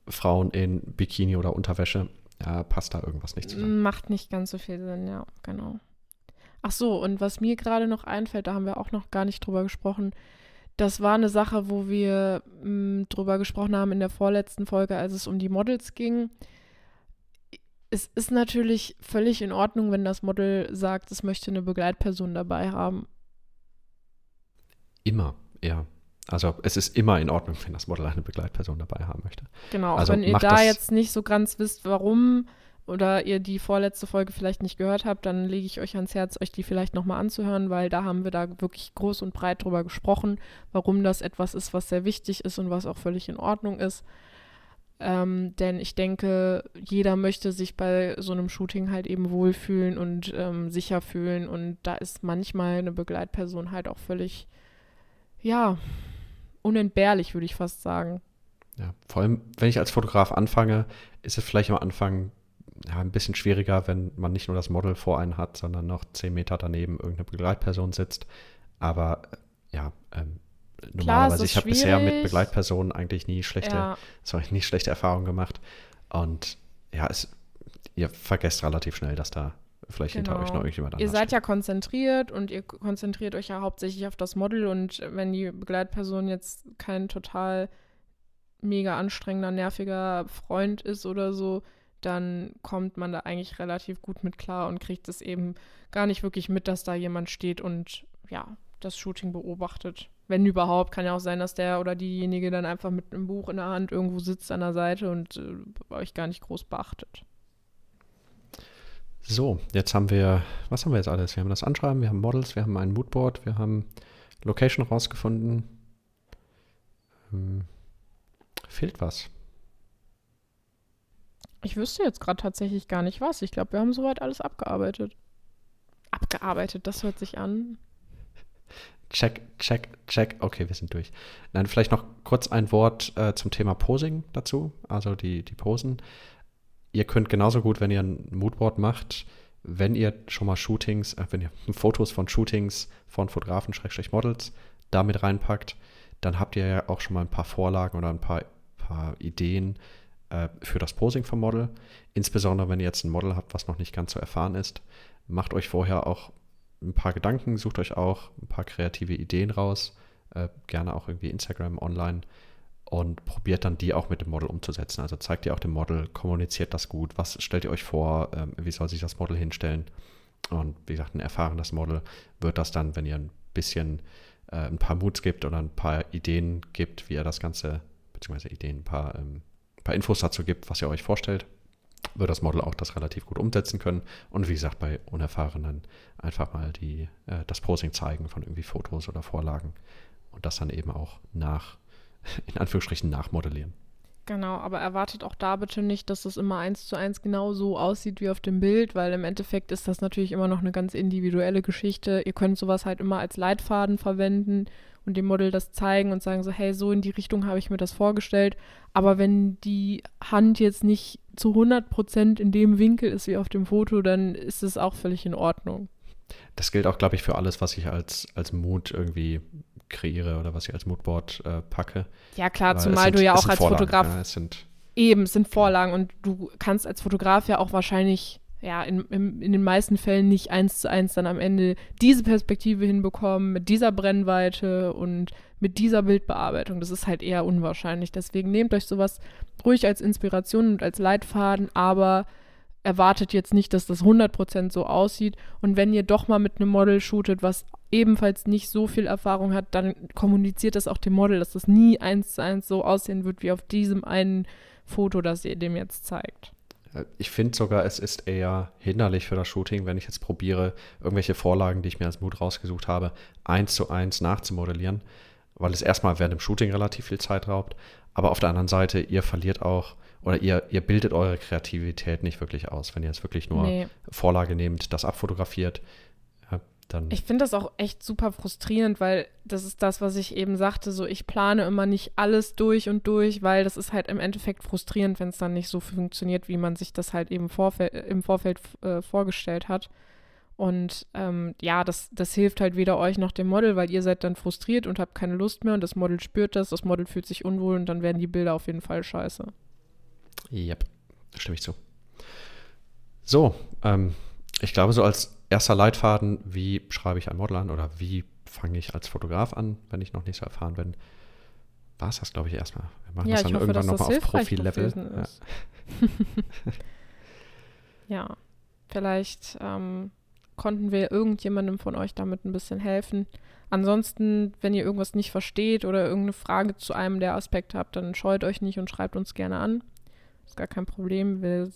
Frauen in Bikini oder Unterwäsche. Ja, passt da irgendwas nicht zusammen. Macht nicht ganz so viel Sinn, ja, genau. Ach so, und was mir gerade noch einfällt, da haben wir auch noch gar nicht drüber gesprochen. Das war eine Sache, wo wir mh, drüber gesprochen haben in der vorletzten Folge, als es um die Models ging. Es ist natürlich völlig in Ordnung, wenn das Model sagt, es möchte eine Begleitperson dabei haben. Immer, ja. Also es ist immer in Ordnung, wenn das Model eine Begleitperson dabei haben möchte. Genau, Also wenn ihr da jetzt nicht so ganz wisst, warum oder ihr die vorletzte Folge vielleicht nicht gehört habt, dann lege ich euch ans Herz, euch die vielleicht nochmal anzuhören, weil da haben wir da wirklich groß und breit drüber gesprochen, warum das etwas ist, was sehr wichtig ist und was auch völlig in Ordnung ist. Ähm, denn ich denke, jeder möchte sich bei so einem Shooting halt eben wohlfühlen und ähm, sicher fühlen. Und da ist manchmal eine Begleitperson halt auch völlig, ja, unentbehrlich, würde ich fast sagen. Ja, vor allem, wenn ich als Fotograf anfange, ist es vielleicht am Anfang ja, ein bisschen schwieriger, wenn man nicht nur das Model vor einen hat, sondern noch zehn Meter daneben irgendeine Begleitperson sitzt. Aber äh, ja, ähm, normalerweise, ich habe bisher mit. Begleitpersonen eigentlich nie schlechte, Ja, sorry, nie schlechte Erfahrungen gemacht. Und ja, es, ihr vergesst relativ schnell, dass da vielleicht hinter Genau. euch noch irgendjemand Ihr anders seid steht. ja konzentriert und ihr konzentriert euch ja hauptsächlich auf das Model und wenn die Begleitperson jetzt kein total mega anstrengender, nerviger Freund ist oder so, dann kommt man da eigentlich relativ gut mit klar und kriegt es eben gar nicht wirklich mit, dass da jemand steht und ja, das Shooting beobachtet. Wenn überhaupt, kann ja auch sein, dass der oder diejenige dann einfach mit einem Buch in der Hand irgendwo sitzt an der Seite und äh, euch gar nicht groß beachtet. So, jetzt haben wir, was haben wir jetzt alles? Wir haben das Anschreiben, wir haben Models, wir haben ein Moodboard, wir haben Location rausgefunden. Ähm, fehlt was. Ich wüsste jetzt gerade tatsächlich gar nicht was. Ich glaube, wir haben soweit alles abgearbeitet. Abgearbeitet, das hört sich an. Check, check, check. Okay, wir sind durch. Nein, vielleicht noch kurz ein Wort äh, zum Thema Posing dazu, also die, die Posen. Ihr könnt genauso gut, wenn ihr ein Moodboard macht, wenn ihr schon mal Shootings, äh, wenn ihr Fotos von Shootings von Fotografen, Schrägstrich Models, damit reinpackt, dann habt ihr ja auch schon mal ein paar Vorlagen oder ein paar, paar Ideen äh, für das Posing vom Model. Insbesondere, wenn ihr jetzt ein Model habt, was noch nicht ganz so erfahren ist, macht euch vorher auch ein paar Gedanken, sucht euch auch ein paar kreative Ideen raus, äh, gerne auch irgendwie Instagram online und probiert dann die auch mit dem Model umzusetzen. Also zeigt ihr auch dem Model, kommuniziert das gut, was stellt ihr euch vor, ähm, wie soll sich das Model hinstellen. Und wie gesagt, ein erfahrenes Model wird das dann, wenn ihr ein bisschen äh, ein paar Moods gibt oder ein paar Ideen gibt, wie ihr das Ganze, beziehungsweise Ideen, ein paar, ähm, ein paar Infos dazu gibt, was ihr euch vorstellt, wird das Model auch das relativ gut umsetzen können. Und wie gesagt, bei Unerfahrenen einfach mal die, äh, das Posing zeigen von irgendwie Fotos oder Vorlagen und das dann eben auch nach, in Anführungsstrichen, nachmodellieren. Genau, aber erwartet auch da bitte nicht, dass es immer eins zu eins genau so aussieht wie auf dem Bild, weil im Endeffekt ist das natürlich immer noch eine ganz individuelle Geschichte. Ihr könnt sowas halt immer als Leitfaden verwenden und dem Model das zeigen und sagen so, hey, so in die Richtung habe ich mir das vorgestellt. Aber wenn die Hand jetzt nicht zu 100% in dem Winkel ist wie auf dem Foto, dann ist es auch völlig in Ordnung. Das gilt auch, glaube ich, für alles, was ich als, als Mood irgendwie kreiere oder was ich als Moodboard äh, packe. Ja klar, Weil zumal sind- du ja auch als Vorlagen, Fotograf Ja, es sind, Eben, es sind Vorlagen und du kannst als Fotograf ja auch wahrscheinlich, ja, in, in, in den meisten Fällen nicht eins zu eins dann am Ende diese Perspektive hinbekommen, mit dieser Brennweite und mit dieser Bildbearbeitung. Das ist halt eher unwahrscheinlich. Deswegen nehmt euch sowas ruhig als Inspiration und als Leitfaden, aber erwartet jetzt nicht, dass das 100% so aussieht. Und wenn ihr doch mal mit einem Model shootet, was ebenfalls nicht so viel Erfahrung hat, dann kommuniziert das auch dem Model, dass das nie eins zu eins so aussehen wird wie auf diesem einen Foto, das ihr dem jetzt zeigt. Ich finde sogar, es ist eher hinderlich für das Shooting, wenn ich jetzt probiere, irgendwelche Vorlagen, die ich mir als Mood rausgesucht habe, eins zu eins nachzumodellieren, weil es erstmal während dem Shooting relativ viel Zeit raubt. Aber auf der anderen Seite, ihr verliert auch oder ihr, ihr bildet eure Kreativität nicht wirklich aus. Wenn ihr jetzt wirklich nur Nee. Vorlage nehmt, das abfotografiert, dann Ich finde das auch echt super frustrierend, weil das ist das, was ich eben sagte, so ich plane immer nicht alles durch und durch, weil das ist halt im Endeffekt frustrierend, wenn es dann nicht so funktioniert, wie man sich das halt eben vorfe im Vorfeld äh, vorgestellt hat. Und ähm, ja, das, das hilft halt weder euch noch dem Model, weil ihr seid dann frustriert und habt keine Lust mehr und das Model spürt das, das Model fühlt sich unwohl und dann werden die Bilder auf jeden Fall scheiße. Yep, stimme ich zu. So, ähm, ich glaube, so als erster Leitfaden, wie schreibe ich ein Model an oder wie fange ich als Fotograf an, wenn ich noch nicht so erfahren bin, war es das, glaube ich, erstmal. Wir machen Ja, das dann hoffe, irgendwann nochmal auf Profi-Level. Ja. Ja, vielleicht ähm, konnten wir irgendjemandem von euch damit ein bisschen helfen. Ansonsten, wenn ihr irgendwas nicht versteht oder irgendeine Frage zu einem der Aspekte habt, dann scheut euch nicht und schreibt uns gerne an. Ist gar kein Problem. Wir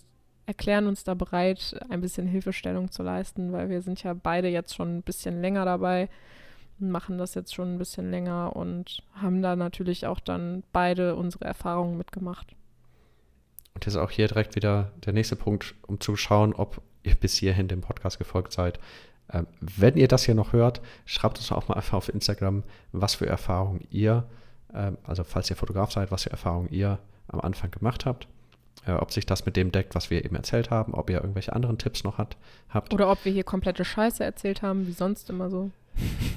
erklären uns da bereit, ein bisschen Hilfestellung zu leisten, weil wir sind ja beide jetzt schon ein bisschen länger dabei machen das jetzt schon ein bisschen länger und haben da natürlich auch dann beide unsere Erfahrungen mitgemacht. Und jetzt auch hier direkt wieder der nächste Punkt, um zu schauen, ob ihr bis hierhin dem Podcast gefolgt seid. Ähm, wenn ihr das hier noch hört, schreibt uns auch mal einfach auf Instagram, was für Erfahrungen ihr, ähm, also falls ihr Fotograf seid, was für Erfahrungen ihr am Anfang gemacht habt. Äh, ob sich das mit dem deckt, was wir eben erzählt haben, ob ihr irgendwelche anderen Tipps noch hat, habt. Oder ob wir hier komplette Scheiße erzählt haben, wie sonst immer so.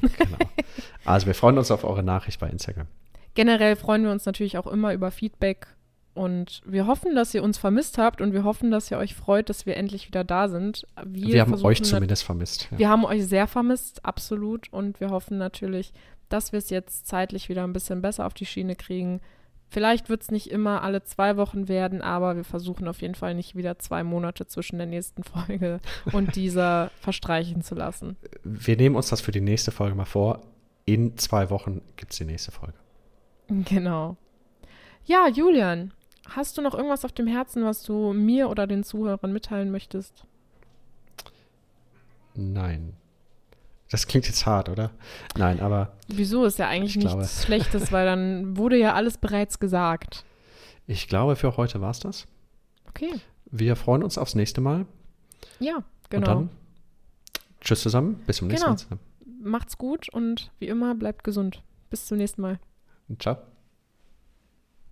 Genau. Also wir freuen uns auf eure Nachricht bei Instagram. Generell freuen wir uns natürlich auch immer über Feedback und wir hoffen, dass ihr uns vermisst habt und wir hoffen, dass ihr euch freut, dass wir endlich wieder da sind. Wir, haben versuchen euch zumindest vermisst. Ja. Wir haben euch sehr vermisst, absolut. Und wir hoffen natürlich, dass wir es jetzt zeitlich wieder ein bisschen besser auf die Schiene kriegen. Vielleicht wird es nicht immer alle zwei Wochen werden, aber wir versuchen auf jeden Fall nicht wieder zwei Monate zwischen der nächsten Folge und dieser verstreichen zu lassen. Wir nehmen uns das für die nächste Folge mal vor. In zwei Wochen gibt es die nächste Folge. Genau. Ja, Julian, hast du noch irgendwas auf dem Herzen, was du mir oder den Zuhörern mitteilen möchtest? Nein. Das klingt jetzt hart, oder? Nein, aber Wieso ist ja eigentlich Ich glaube- nichts Schlechtes, weil dann wurde ja alles bereits gesagt. ich glaube, für heute war es das. Okay, Wir freuen uns aufs nächste Mal. ja, Und genau. dann tschüss zusammen. Bis zum nächsten Genau. Mal. Macht's gut und wie immer bleibt gesund. Bis zum nächsten Mal. Ciao.